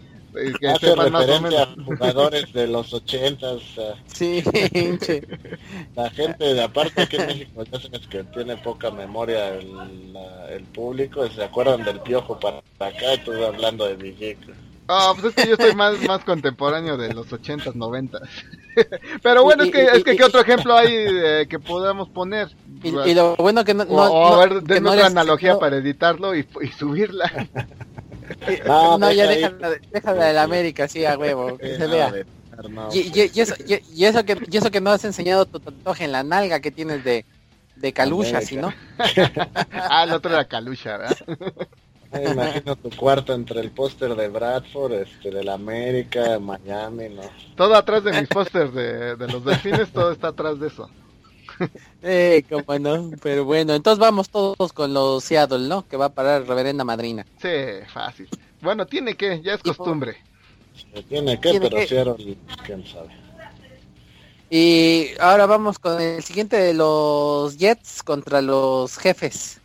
que Hace referencia a jugadores de los ochentas. Sí, la gente, de aparte que en México es que tiene poca memoria el, el público, se acuerdan del piojo para acá, estuve hablando de Villico. Ah, pues es que yo estoy más, más contemporáneo de los ochentas, noventas. Pero bueno, es que, es que ¿qué otro ejemplo hay eh, que podamos poner? Y, lo bueno que no... o, a ver, denme otra analogía para editarlo y, y subirla. no, ya déjala, déjala de la América, sí, a huevo, que se vea. Y, eso, y, eso que, y eso que no has enseñado tu tatuaje en la nalga que tienes de, de Calucha, ¿sí no? ah, el otro era Calucha, ¿verdad? Me imagino tu cuarto entre el póster de Bradford, este, de la América, Miami, ¿no? Todo atrás de mis pósters de, de los delfines, todo está atrás de eso. Eh, cómo no, pero bueno, entonces vamos todos con los Seattle, ¿no? Que va a parar reverenda madrina. Sí, fácil. Bueno, tiene que, ya es costumbre. tiene que, pero Seattle, quién sabe. Y ahora vamos con el siguiente de los Jets contra los jefes.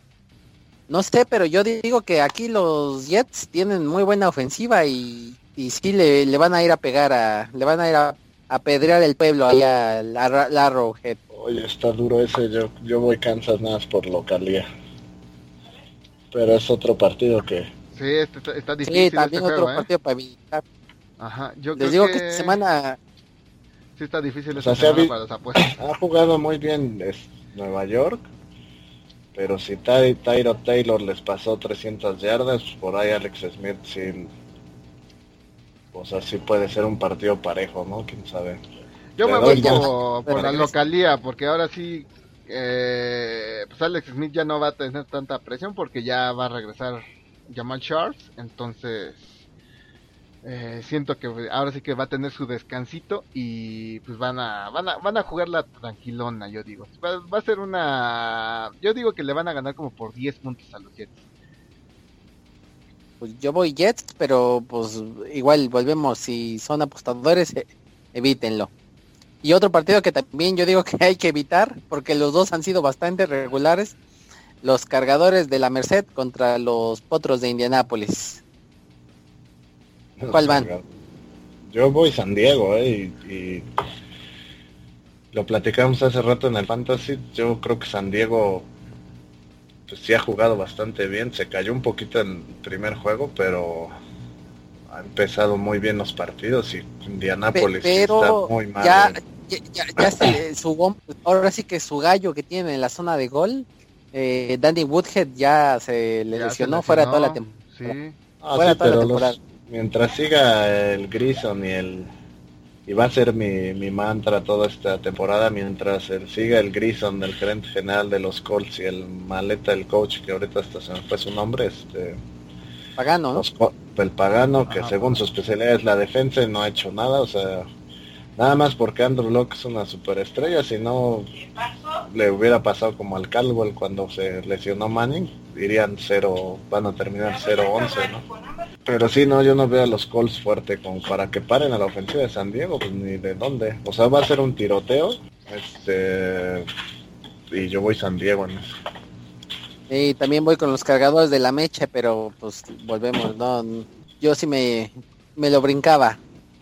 No sé, pero yo digo que aquí los Jets tienen muy buena ofensiva y, y sí le, le van a ir a pegar a, le van a ir a apedrear el pueblo allá, la, la Arrowhead. Oye, está duro ese, yo, yo voy Kansas nada más por localía. Pero es otro partido que... Sí, este, está, difícil. Sí, también este otro ¿eh? partido para evitar. Ajá, yo Les digo que... esta semana... Sí está difícil esta semana para las apuestas. Ha jugado muy bien es Nueva York, pero si Ty, Tyro Taylor les pasó 300 yardas, por ahí Alex Smith sí... O sea, sí puede ser un partido parejo, ¿no? ¿Quién sabe? Yo me voy por, la localía, porque ahora sí, eh, pues Alex Smith ya no va a tener tanta presión porque ya va a regresar Jamal Charles, entonces eh, siento que ahora sí que va a tener su descansito y pues van a van a van a jugar la tranquilona, yo digo. Va, va a ser una yo digo que le van a ganar como por 10 puntos a los Jets. Pues yo voy Jets, pero pues igual volvemos si son apostadores eh, evítenlo. Y otro partido que también yo digo que hay que evitar, porque los dos han sido bastante regulares, los cargadores de la Merced contra los potros de Indianápolis. ¿Cuál van? Yo voy San Diego, eh, y, lo platicamos hace rato en el Fantasy. Yo creo que San Diego pues, sí ha jugado bastante bien. Se cayó un poquito en el primer juego, pero ha empezado muy bien los partidos y Indianapolis está muy mal. Ya, ya, ya, se, su, ahora sí que su gallo que tiene en la zona de gol, eh, Danny Woodhead ya se le lesionó, fuera toda la temporada. Sí. Ah, fuera toda la temporada. mientras siga el Grison y el y va a ser mi, mi mantra toda esta temporada mientras él siga el Grison del gerente general de los Colts y el maleta del coach que ahorita hasta se me fue su nombre este Pagano, el Pagano, que según su especialidad es la defensa y no ha hecho nada, o sea, nada más porque Andrew Locke es una superestrella, si no, le hubiera pasado como al Caldwell cuando se lesionó Manning, irían 0, van a terminar 0-11, ¿no? Pero sí, no, yo no veo a los Colts fuerte como para que paren a la ofensiva de San Diego, pues ni de dónde. O sea, va a ser un tiroteo, este, y yo voy San Diego en eso. Y también voy con los cargadores de la mecha, pero pues volvemos, no, yo sí me, me lo brincaba.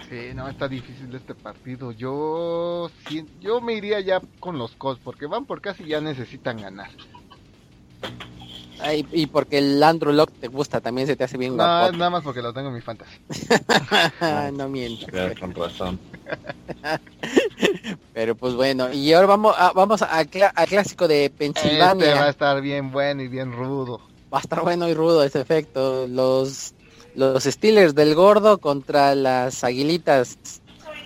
Sí, no, está difícil este partido. Yo yo me iría ya con los Colts porque van por casi ya necesitan ganar. Ay, y porque el Andrew Lock te gusta, también se te hace bien no, nada más porque lo tengo en mi fantasy. no miento. con razón. Pero pues bueno, y ahora vamos a, vamos a, al clásico de Pensilvania. Este va a estar bien bueno y bien rudo. Va a estar bueno y rudo ese efecto. Los los Steelers del Gordo contra las Aguilitas.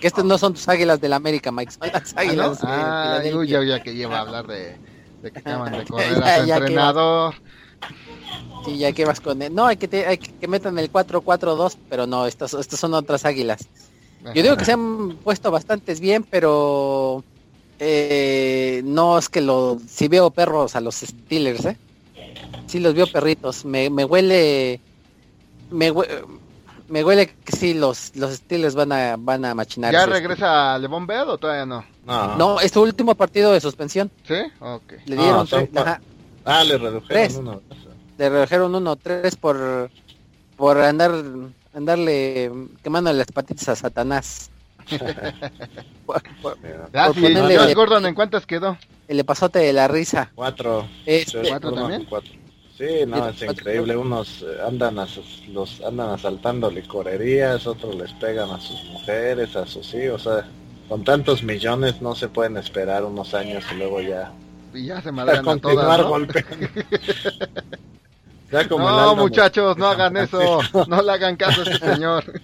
Que estas no son tus águilas del América, Mike, son las ah, águilas. Ah, ya, ya que lleva a hablar de, de que acaban de correr a su entrenador. Sí, ya que vas con él. No, hay que, te, hay que, metan el 4-4-2, pero no, estas, estas son otras águilas. Yo digo que se han puesto bastantes bien, pero eh, no es que lo si veo perros a los Steelers, ¿eh? Sí los veo perritos. Me, me huele me, me huele que sí, los, los Steelers van a, van a machinar. ¿Ya regresa Levon Bell o todavía no? No, no es su último partido de suspensión. ¿Sí? Ok. Le dieron tres, Ah, le redujeron uno. Le redujeron uno, tres por, por andar andarle quemando las patitas a Satanás. Ah, sí, Gordon, ¿en cuántas quedó? El pasote de la risa. Cuatro. Este, ¿Cuatro también? Cuatro. Sí, no, es increíble. Unos eh, andan a los andan asaltando licorerías, otros les pegan a sus mujeres, a sus hijos. O sea, con tantos millones no se pueden esperar unos años y luego ya. Y ya se a todas, ¿no? no, muchachos, no hagan eso. No le hagan caso a este señor.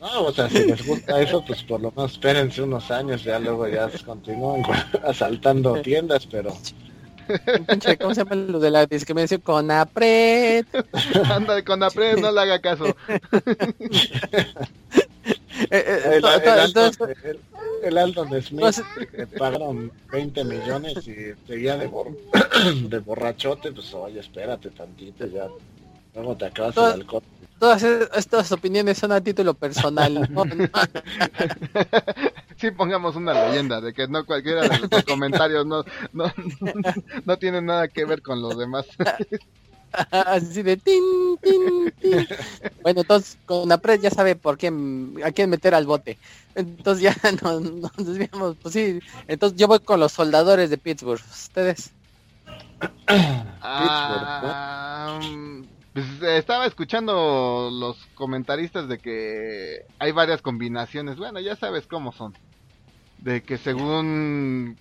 No, o sea, si les gusta eso, pues por lo menos espérense unos años, ya luego ya continúan asaltando tiendas, pero ¿Cómo se llama lo de la discriminación? Con apret. Anda, con apret, no le haga caso. El, Aldo de Smith le pagaron 20 millones y seguía de, de borrachote, pues oye, espérate tantito, ya luego te acabas el alcohol todas estas opiniones son a título personal. Sí, pongamos una leyenda de que no cualquiera de los comentarios no, no, no tiene nada que ver con los demás. Así de tin, tin, tin. Bueno, entonces con la pred ya sabe por quién, a quién meter al bote. Entonces ya nos, nos desviamos. Pues sí, entonces yo voy con los soldadores de Pittsburgh. ¿Ustedes? Ah, pues estaba escuchando los comentaristas de que hay varias combinaciones. Bueno, ya sabes cómo son. De que según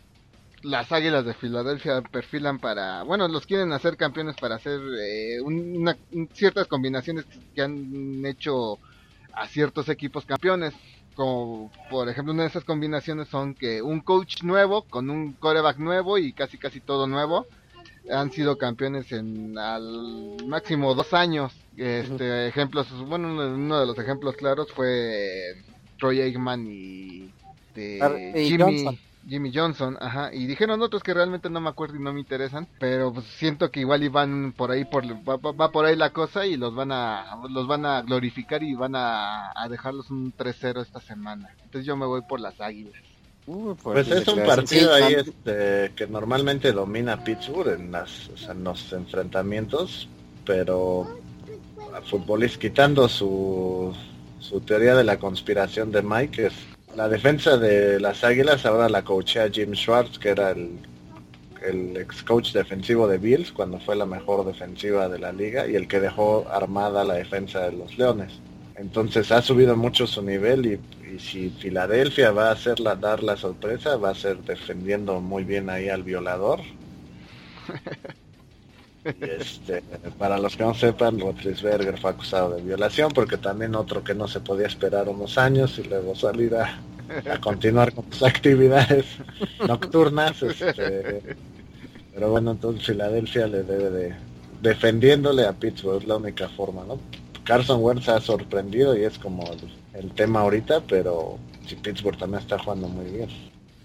las Águilas de Filadelfia perfilan para, bueno, los quieren hacer campeones para hacer eh, ciertas combinaciones que han hecho a ciertos equipos campeones. Como por ejemplo una de esas combinaciones son que un coach nuevo con un coreback nuevo y casi casi todo nuevo han sido campeones en al máximo dos años. Este, ejemplos, bueno, uno de los ejemplos claros fue Troy Aikman y, este, Jimmy Johnson. Jimmy Johnson, ajá, y dijeron otros que realmente no me acuerdo y no me interesan, pero pues siento que igual iban por ahí por va, por ahí la cosa y los van a los van a glorificar y van a, a dejarlos un 3-0 esta semana. Entonces yo me voy por las Águilas. Uh, pues, es un partido ahí este, que normalmente domina Pittsburgh en, las, en los enfrentamientos, pero futbolista quitando su, su teoría de la conspiración de Mike, es la defensa de las Águilas ahora la coachea Jim Schwartz, que era el, ex coach defensivo de Bills cuando fue la mejor defensiva de la liga y el que dejó armada la defensa de los Leones. Entonces ha subido mucho su nivel y y si Filadelfia va a hacerla dar la sorpresa, va a ser defendiendo muy bien ahí al violador. este, para los que no sepan, Rotlisberger fue acusado de violación porque también otro que no se podía esperar unos años y luego salir a, continuar con sus actividades nocturnas. Este, pero bueno, entonces Filadelfia le debe de defendiéndole a Pittsburgh, es la única forma, ¿no? Carson Wentz ha sorprendido y es como el, tema ahorita, pero si Pittsburgh también está jugando muy bien.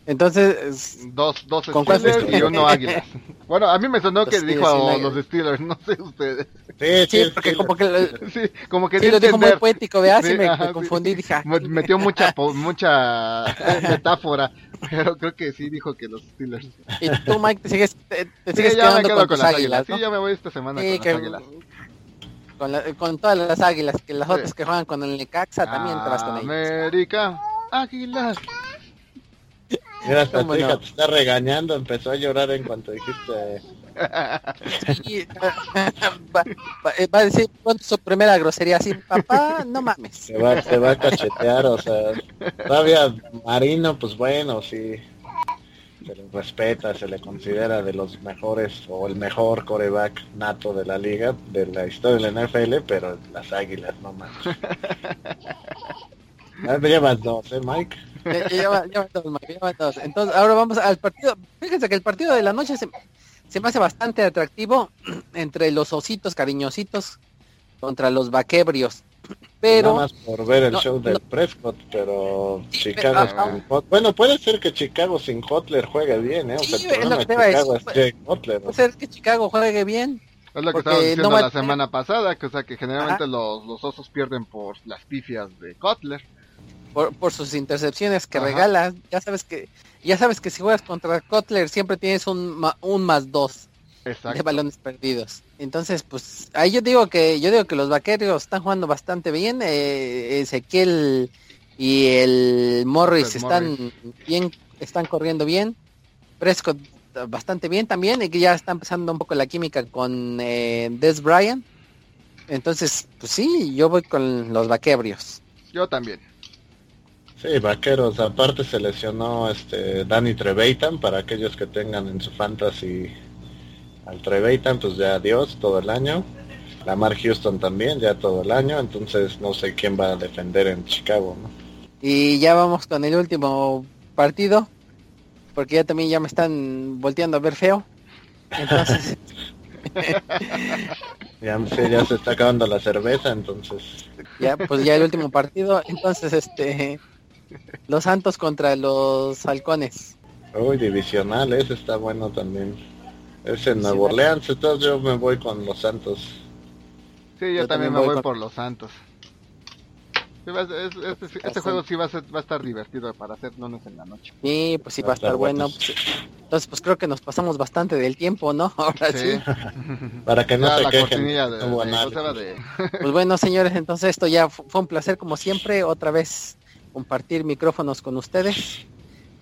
Entonces, dos, dos Steelers y uno Águilas. Bueno, a mí me sonó que dijo a los Steelers, no sé ustedes. Sí, sí, porque como que, sí, como que sí, lo dijo muy poético, ¿verdad? Sí, me, me, confundí, dije. Ah, metió mucha, mucha metáfora, pero creo que sí dijo que los Steelers. Y tú, Mike, te sigues, te, sigues sí, quedando con, con, las águilas. Sí, ya me voy esta semana con las águilas. Con, la, con, todas las águilas, que las otras que juegan con el Necaxa también te vas con ellas. América, águilas. Mira, hasta tu hija te está regañando, empezó a llorar en cuanto dijiste. va, va, a decir con su primera grosería así, papá, no mames. Se va, se va a cachetear, o sea, todavía Marino, pues bueno, sí, se le respeta, se le considera de los mejores o el mejor coreback nato de la liga, de la historia de la NFL, pero las águilas, no mames. Me llevas dos, ¿eh, Mike? Entonces, ahora vamos al partido. Fíjense que el partido de la noche se, se me hace bastante atractivo entre los ositos cariñositos contra los vaquebrios. Pero Nada más por ver el show de Prescott, pero Chicago sin Bueno, puede ser que Chicago sin Hotler juegue bien, ¿eh? O sea, es lo que te Chicago es Puede ser que Chicago juegue bien. Es lo que estaba diciendo la semana pasada, que o sea que generalmente los, los osos pierden por las pifias de Kotler por, sus intercepciones que regala. Ya sabes que ya sabes que si juegas contra Kotler siempre tienes un, un más dos de balones perdidos. Entonces, pues ahí yo digo que yo digo que los vaqueros están jugando bastante bien. Eh, Ezequiel y el Morris están bien, están corriendo bien. Prescott bastante bien también y que ya está empezando un poco la química con eh, Des Bryant. Entonces, pues sí, yo voy con los vaquebrios. Yo también. Sí, vaqueros. Aparte se lesionó este Danny Trevathan para aquellos que tengan en su fantasy al Trevathan, pues ya adiós todo el año. Lamar Houston también ya todo el año, entonces no sé quién va a defender en Chicago, ¿no? Y ya vamos con el último partido, porque ya también ya me están volteando a ver feo. Entonces ya, ya se está acabando la cerveza, entonces. Ya, pues ya el último partido, entonces este los Santos contra los Halcones. Uy, divisional, ese está bueno también. Es en Nuevo Orleans, entonces yo me voy con los Santos. Sí, yo, también, me voy, por los Santos. Este, este, juego sí va a, va a estar divertido para hacer lunes en la noche. Sí, pues sí va, a estar, bueno. entonces, pues creo que nos pasamos bastante del tiempo, ¿no? Ahora sí. para que no se quejen. pues bueno, señores, entonces esto ya fue un placer como siempre. Otra vez compartir micrófonos con ustedes.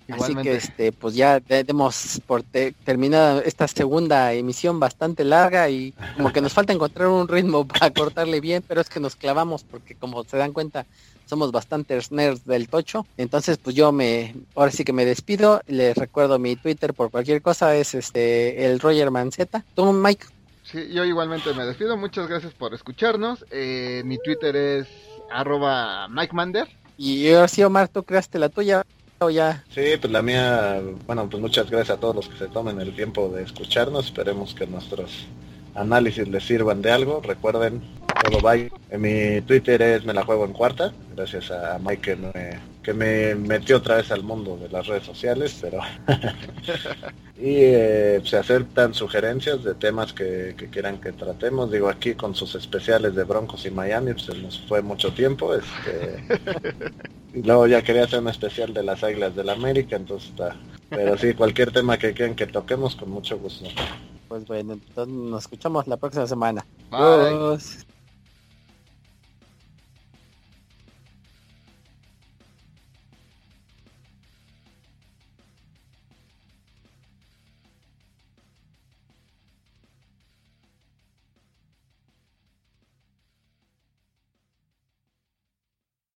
Así que este, pues ya demos por terminada esta segunda emisión bastante larga y como que nos falta encontrar un ritmo para cortarle bien, pero es que nos clavamos porque como se dan cuenta somos bastantes nerds del tocho. Entonces pues yo me, ahora sí que me despido, les recuerdo mi Twitter por cualquier cosa es este el Roger Manceta. ¿Tú Mike? Sí, yo igualmente me despido, muchas gracias por escucharnos. Eh, mi Twitter es arroba Mike Mander y ahora sí, Omar, ¿tú creaste la tuya o ya? Sí, pues la mía, bueno, pues muchas gracias a todos los que se tomen el tiempo de escucharnos. Esperemos que nuestros análisis les sirvan de algo. Recuerden, todo bye. En mi Twitter es me la juego en cuarta, gracias a Mike que me, que me metió otra vez al mundo de las redes sociales, pero y eh, se aceptan sugerencias de temas que, quieran que tratemos. Digo aquí con sus especiales de Broncos y Miami, pues se nos fue mucho tiempo. Este, y luego ya quería hacer un especial de las Águilas del la América, entonces está. Pero sí, cualquier tema que quieran que toquemos, con mucho gusto. Pues bueno, entonces nos escuchamos la próxima semana. Bye.